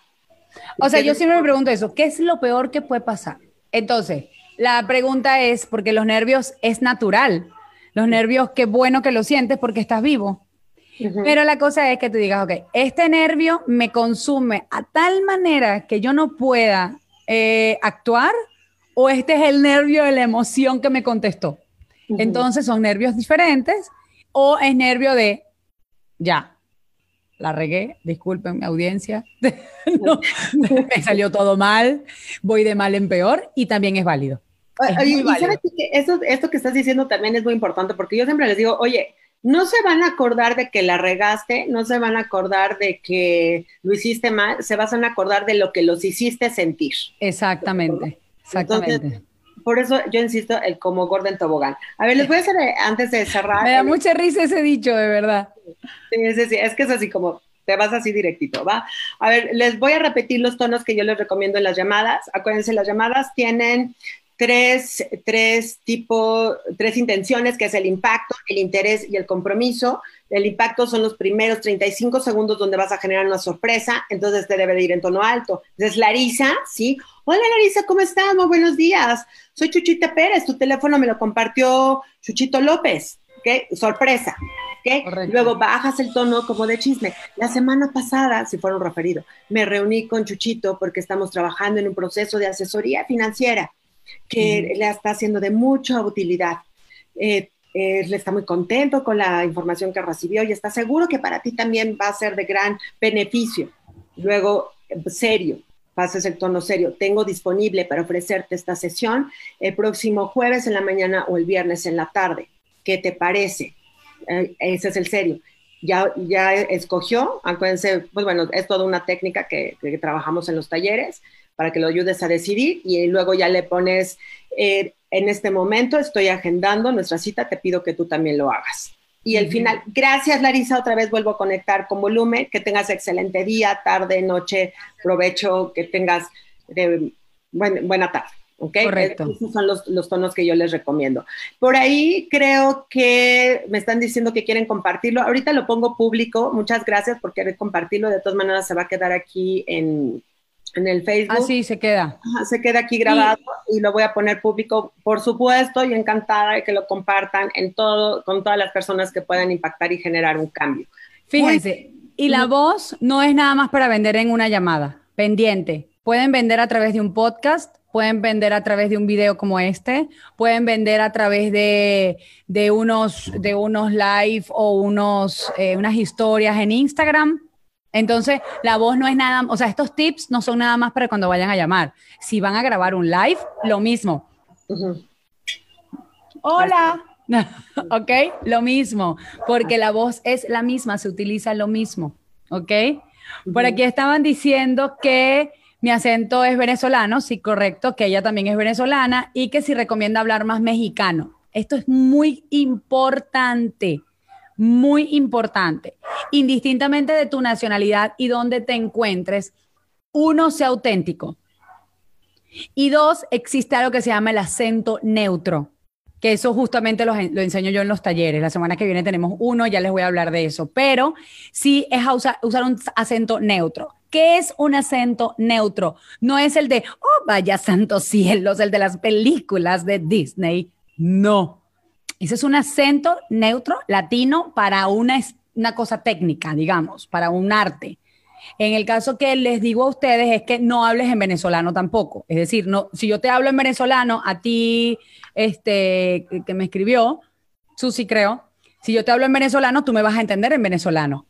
O sea, yo siempre me pregunto eso, ¿qué es lo peor que puede pasar? Entonces, la pregunta es, porque los nervios es natural. Los nervios, qué bueno que lo sientes porque estás vivo. Pero la cosa es que tú digas, ok, este nervio me consume a tal manera que yo no pueda eh, actuar o este es el nervio de la emoción que me contestó. Entonces son nervios diferentes o es nervio de, ya, la regué, disculpen mi audiencia, me salió todo mal, voy de mal en peor y también es válido. y sabes que eso, esto que estás diciendo también es muy importante porque yo siempre les digo, oye, no se van a acordar de que la regaste, no se van a acordar de que lo hiciste mal, se van a acordar de lo que los hiciste sentir. Exactamente, exactamente. Por eso yo insisto, el como Gordon Tobogán. A ver, les voy a hacer eh, antes de cerrar. Me da mucha risa ese dicho, de verdad. Sí, es que es así como te vas así directito, ¿va? A ver, les voy a repetir los tonos que yo les recomiendo en las llamadas. Acuérdense, las llamadas tienen tres, tres tipos, tres intenciones, que es el impacto, el interés y el compromiso. El impacto son los primeros 35 segundos donde vas a generar una sorpresa, entonces te debe de ir en tono alto. Entonces, Larisa, ¿sí? Hola Larisa, ¿cómo estás? Muy buenos días. Soy Chuchita Pérez, tu teléfono me lo compartió Chuchito López. ¿Qué? Sorpresa. ¿qué? Luego bajas el tono como de chisme. La semana pasada, si fueron referido, me reuní con Chuchito porque estamos trabajando en un proceso de asesoría financiera que le está haciendo de mucha utilidad. Eh, eh, le está muy contento con la información que recibió y está seguro que para ti también va a ser de gran beneficio. Luego, serio, pases el tono serio. Tengo disponible para ofrecerte esta sesión el próximo jueves en la mañana o el viernes en la tarde. ¿Qué te parece? Eh, ese es el serio. Ya, ya escogió, acuérdense, pues bueno, es toda una técnica que, trabajamos en los talleres para que lo ayudes a decidir y luego ya le pones, eh, en este momento estoy agendando nuestra cita, te pido que tú también lo hagas. Y el final, gracias Larisa, otra vez vuelvo a conectar con volumen, que tengas excelente día, tarde, noche, provecho, que tengas eh, buena tarde. Correcto. Esos son los, tonos que yo les recomiendo. Por ahí creo que me están diciendo que quieren compartirlo. Ahorita lo pongo público. Muchas gracias por querer compartirlo. De todas maneras, se va a quedar aquí en, el Facebook. Ah, sí, se queda. se queda aquí grabado y, lo voy a poner público, por supuesto, y encantada de que lo compartan en todo, con todas las personas que puedan impactar y generar un cambio. Fíjense, y la voz no es nada más para vender en una llamada, pendiente. Pueden vender a través de un podcast, pueden vender a través de un video como este, pueden vender a través de, unos, de unos live o unos, eh, unas historias en Instagram. Entonces, la voz no es nada, o sea, estos tips no son nada más para cuando vayan a llamar. Si van a grabar un live, lo mismo. Hola. ¿Ok? Lo mismo, porque la voz es la misma, se utiliza lo mismo. ¿Ok? Por aquí estaban diciendo que mi acento es venezolano, sí, correcto, que ella también es venezolana y que si recomienda hablar más mexicano. Esto es muy importante, muy importante. Indistintamente de tu nacionalidad y dónde te encuentres, uno, sea auténtico. Y dos, existe algo que se llama el acento neutro, que eso justamente lo, enseño yo en los talleres. La semana que viene tenemos uno, ya les voy a hablar de eso, pero sí es usar, usar un acento neutro. ¿Qué es un acento neutro? No es el de, oh, vaya santos cielos, el de las películas de Disney. No. Ese es un acento neutro latino para una, una cosa técnica, digamos, para un arte. En el caso que les digo a ustedes es que no hables en venezolano tampoco. Es decir, no, si yo te hablo en venezolano, a ti, este, que me escribió, Susi creo, si yo te hablo en venezolano, tú me vas a entender en venezolano.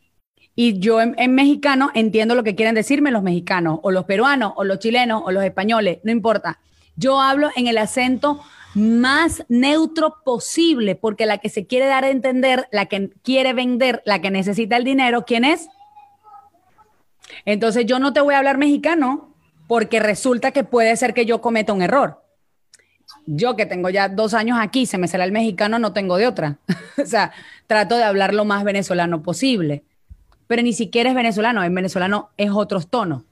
Y yo en, mexicano entiendo lo que quieren decirme los mexicanos, o los peruanos, o los chilenos, o los españoles, no importa. Yo hablo en el acento más neutro posible, porque la que se quiere dar a entender, la que quiere vender, la que necesita el dinero, ¿quién es? Entonces yo no te voy a hablar mexicano porque resulta que puede ser que yo cometa un error. Yo que tengo ya dos años aquí, se me sale el mexicano, no tengo de otra. o sea, trato de hablar lo más venezolano posible. Pero ni siquiera es venezolano, en venezolano es otros tonos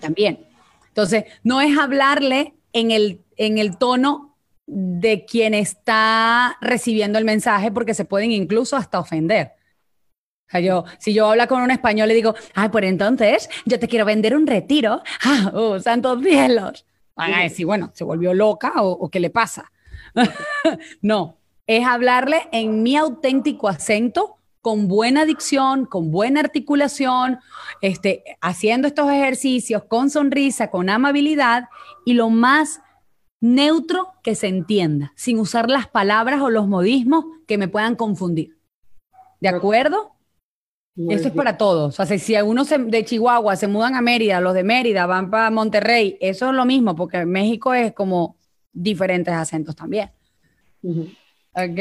también. Entonces, no es hablarle en el, en el tono de quien está recibiendo el mensaje porque se pueden incluso hasta ofender. O yo, si yo hablo con un español, le digo, ay, por entonces yo te quiero vender un retiro. ¡Ah, oh, santos cielos! Van a decir, bueno, se volvió loca o, qué le pasa. no, es hablarle en mi auténtico acento, con buena dicción, con buena articulación, este, haciendo estos ejercicios con sonrisa, con amabilidad y lo más neutro que se entienda, sin usar las palabras o los modismos que me puedan confundir. ¿De acuerdo? Eso es para todos. O sea, si uno de Chihuahua se mudan a Mérida, los de Mérida van para Monterrey, eso es lo mismo, porque México es como diferentes acentos también. ¿Ok?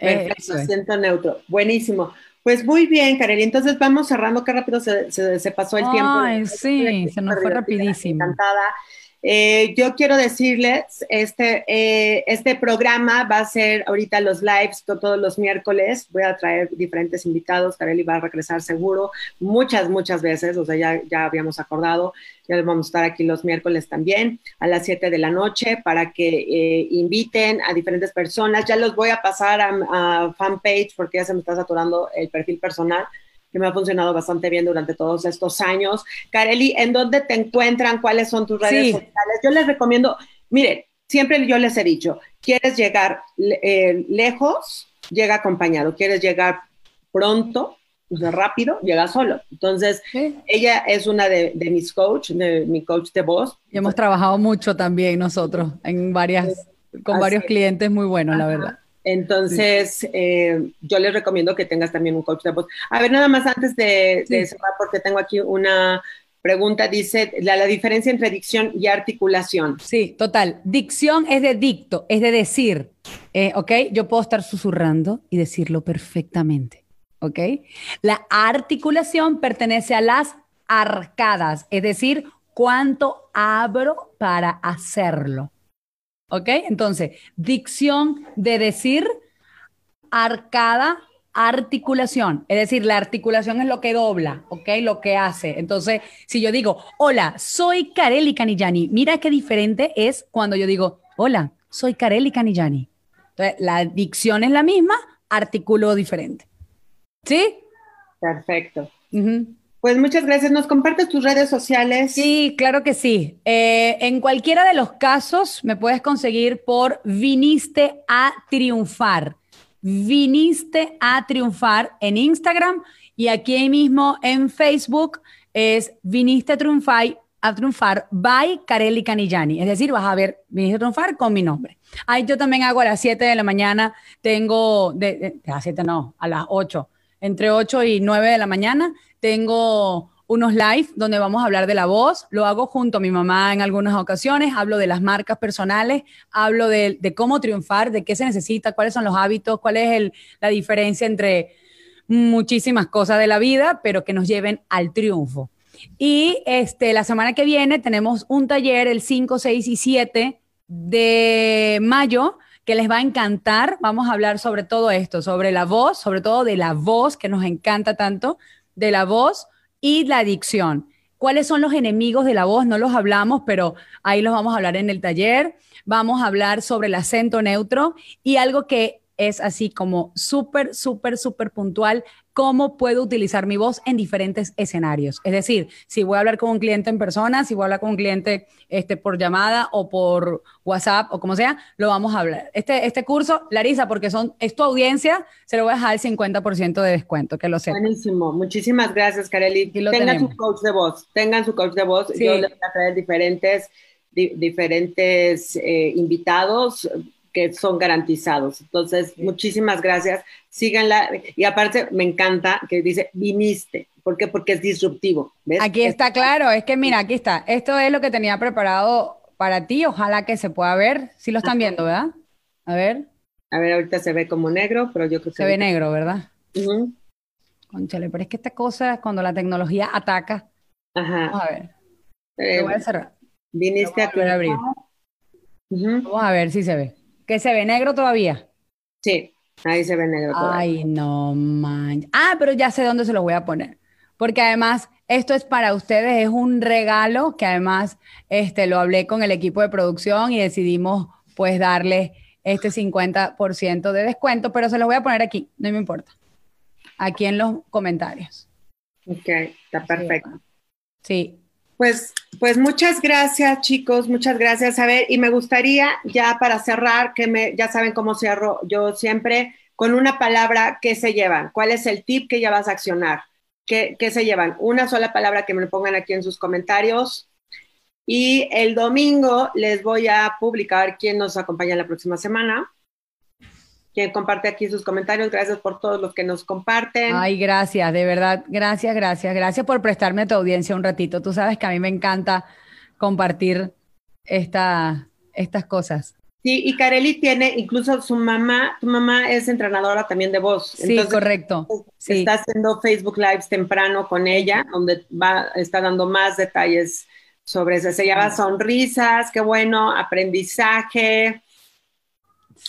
acento neutro. Buenísimo. Pues muy bien, Kareli. Entonces vamos cerrando. Qué rápido se, se, pasó el tiempo. Ay, sí, se nos fue rapidísimo. Encantada. Eh, yo quiero decirles, este, eh, este programa va a ser ahorita los lives todos los miércoles. Voy a traer diferentes invitados. Kareli va a regresar seguro muchas, muchas veces. O sea, ya, ya habíamos acordado. Ya vamos a estar aquí los miércoles también a las 7 de la noche para que eh, inviten a diferentes personas. Ya los voy a pasar a, a fanpage porque ya se me está saturando el perfil personal que me ha funcionado bastante bien durante todos estos años. Kareli, ¿en dónde te encuentran? ¿Cuáles son tus redes sociales? Yo les recomiendo, miren, siempre yo les he dicho, quieres llegar eh, lejos, llega acompañado, quieres llegar pronto, rápido, llega solo. Entonces, ella es una de, mis coach, de mi coach de voz. Y hemos trabajado mucho también nosotros en varias, con varios clientes muy buenos, la verdad. Entonces, eh, yo les recomiendo que tengas también un coach de voz. A ver, nada más antes de, cerrar, porque tengo aquí una pregunta, dice la, diferencia entre dicción y articulación. Sí, total. Dicción es de dicto, es de decir, eh, ¿ok? Yo puedo estar susurrando y decirlo perfectamente, ¿ok? La articulación pertenece a las arcadas, es decir, cuánto abro para hacerlo. ¿Ok? Entonces, dicción de decir, arcada, articulación. Es decir, la articulación es lo que dobla, ¿ok? Lo que hace. Entonces, si yo digo, hola, soy Kareli Canillani, mira qué diferente es cuando yo digo, hola, soy Kareli Canillani. Entonces, la dicción es la misma, artículo diferente. ¿Sí? Perfecto. Pues muchas gracias. ¿Nos compartes tus redes sociales? Sí, claro que sí. Eh, en cualquiera de los casos me puedes conseguir por Viniste a Triunfar. Viniste a Triunfar en Instagram y aquí mismo en Facebook es Viniste a Triunfar, a triunfar by Carelli Canillani. Es decir, vas a ver Viniste a Triunfar con mi nombre. Ahí yo también hago a las 7 de la mañana, tengo, de, a las 7 no, a las 8, entre 8 y 9 de la mañana. Tengo unos live donde vamos a hablar de la voz, lo hago junto a mi mamá en algunas ocasiones, hablo de las marcas personales, hablo de, cómo triunfar, de qué se necesita, cuáles son los hábitos, cuál es la diferencia entre muchísimas cosas de la vida, pero que nos lleven al triunfo. Y este, la semana que viene tenemos un taller el 5, 6 y 7 de mayo que les va a encantar. Vamos a hablar sobre todo esto, sobre la voz, sobre todo de la voz, que nos encanta tanto, de la voz y la adicción. ¿Cuáles son los enemigos de la voz? No los hablamos, pero ahí los vamos a hablar en el taller. Vamos a hablar sobre el acento neutro y algo que es así como súper, súper, súper puntual, cómo puedo utilizar mi voz en diferentes escenarios. Es decir, si voy a hablar con un cliente en persona, si voy a hablar con un cliente este, por llamada o por WhatsApp o como sea, lo vamos a hablar. Este, este curso, Larisa, porque son, es tu audiencia, se lo voy a dejar el 50% de descuento, que lo sé. Buenísimo, muchísimas gracias, Kareli. Tengan su coach de voz, tengan su coach de voz. Yo les voy a traer diferentes, diferentes eh, invitados que son garantizados. Entonces, muchísimas gracias. Síganla. Y aparte, me encanta que dice, viniste. ¿Por qué? Porque es disruptivo. Aquí está claro. Es que mira, aquí está. Esto es lo que tenía preparado para ti. Ojalá que se pueda ver. Sí lo están viendo, ¿verdad? A ver. A ver, ahorita se ve como negro, pero yo creo que... Se ve negro, ¿verdad? Conchale, pero es que esta cosa, cuando la tecnología ataca... Ajá. Vamos a ver. Eh, voy a cerrar. Viniste a, a abrir. Vamos a ver si se ve. ¿Que se ve negro todavía? Sí, ahí se ve negro todavía. Ay, no man. Ah, pero ya sé dónde se lo voy a poner. Porque además, esto es para ustedes, es un regalo que además este, lo hablé con el equipo de producción y decidimos pues darle este 50% de descuento, pero se lo voy a poner aquí, no me importa. Aquí en los comentarios. Ok, está perfecto. Sí, pues, pues muchas gracias, chicos, muchas gracias. A ver, y me gustaría ya para cerrar, que me, ya saben cómo cierro yo siempre, con una palabra, ¿qué se llevan? ¿Cuál es el tip que ya vas a accionar? ¿Qué, qué se llevan? Una sola palabra que me pongan aquí en sus comentarios. Y el domingo les voy a publicar quién nos acompaña la próxima semana quien comparte aquí sus comentarios. Gracias por todos los que nos comparten. Ay, gracias, de verdad. Gracias, gracias. Gracias por prestarme a tu audiencia un ratito. Tú sabes que a mí me encanta compartir esta, estas cosas. Sí, y Kareli tiene incluso su mamá, tu mamá es entrenadora también de voz. Sí, correcto. Sí. Está haciendo Facebook Lives temprano con ella, donde va, está dando más detalles sobre eso. Se llama Sonrisas, qué bueno, aprendizaje,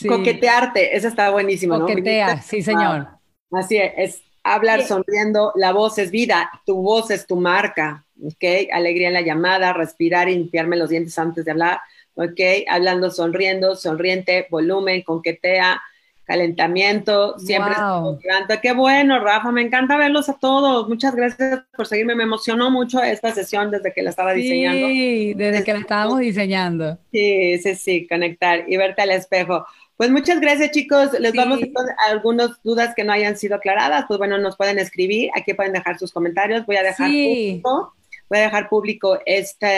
Coquetearte, eso está buenísimo. Coquetea, sí, señor. Así es, hablar sonriendo, la voz es vida, tu voz es tu marca, ¿ok? Alegría en la llamada, respirar y limpiarme los dientes antes de hablar, ¿ok? Hablando sonriendo, sonriente, volumen, coquetea, calentamiento, siempre wow. Qué bueno, Rafa, me encanta verlos a todos. Muchas gracias por seguirme. Me emocionó mucho esta sesión desde que la estaba diseñando. Sí, desde que la estábamos diseñando. Sí, sí, sí, conectar y verte al espejo. Pues muchas gracias, chicos. Les vamos a algunas dudas que no hayan sido aclaradas. Pues bueno, nos pueden escribir. Aquí pueden dejar sus comentarios. Voy a dejar público. Voy a dejar público este,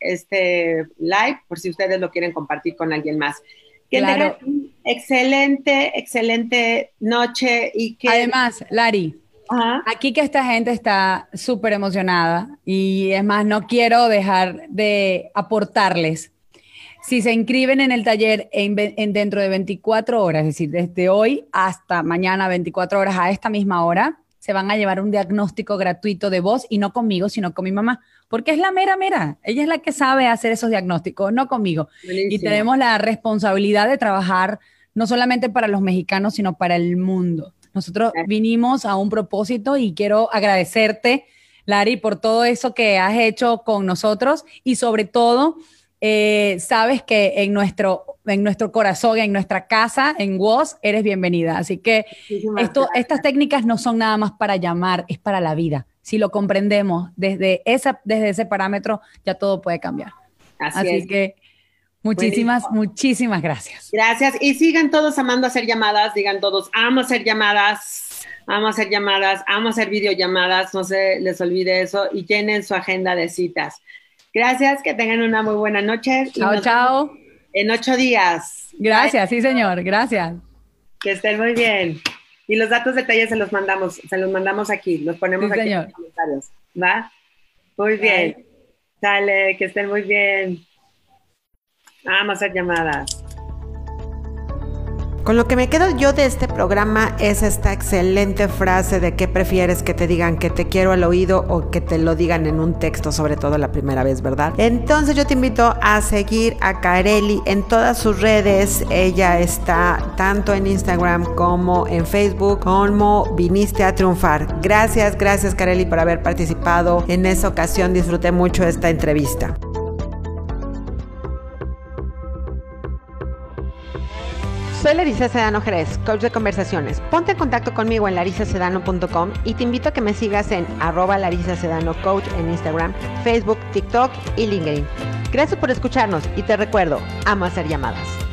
este live por si ustedes lo quieren compartir con alguien más. Que claro. excelente, excelente noche y que... Además, Lari, aquí que esta gente está súper emocionada y es más, no quiero dejar de aportarles si se inscriben en el taller en, dentro de 24 horas, es decir, desde hoy hasta mañana 24 horas a esta misma hora, se van a llevar un diagnóstico gratuito de voz y no conmigo, sino con mi mamá, porque es la mera mera. Ella es la que sabe hacer esos diagnósticos, no conmigo. Y tenemos la responsabilidad de trabajar no solamente para los mexicanos, sino para el mundo. Nosotros vinimos a un propósito y quiero agradecerte, Lari, por todo eso que has hecho con nosotros y sobre todo eh, sabes que en nuestro, en nuestro corazón, en nuestra casa, en WOS, eres bienvenida. Así que esto, estas técnicas no son nada más para llamar, es para la vida. Si lo comprendemos desde, esa, desde ese parámetro, ya todo puede cambiar. Así, que muchísimas, muchísimas gracias. Gracias. Y sigan todos amando hacer llamadas, digan todos, amo hacer llamadas, amo hacer llamadas, amo hacer videollamadas, no se les olvide eso y llenen su agenda de citas. Gracias, que tengan una muy buena noche. Chao, chao. En ocho días. Gracias, sí, señor, gracias. Que estén muy bien. Y los datos de se los mandamos, se los mandamos aquí, los ponemos aquí en los comentarios. ¿Va? Muy bien. Dale, que estén muy bien. Vamos a hacer llamadas. Con lo que me quedo yo de este programa es esta excelente frase de que prefieres que te digan que te quiero al oído o que te lo digan en un texto, sobre todo la primera vez, ¿verdad? Entonces yo te invito a seguir a Kareli en todas sus redes. Ella está tanto en Instagram como en Facebook como viniste a triunfar. Gracias, gracias Kareli por haber participado en esa ocasión. Disfruté mucho esta entrevista. Soy Larisa Sedano Jerez, coach de conversaciones. Ponte en contacto conmigo en larisacedano.com y te invito a que me sigas en arroba Larisa Sedano Coach en Instagram, Facebook, TikTok y LinkedIn. Gracias por escucharnos y te recuerdo, amo hacer llamadas.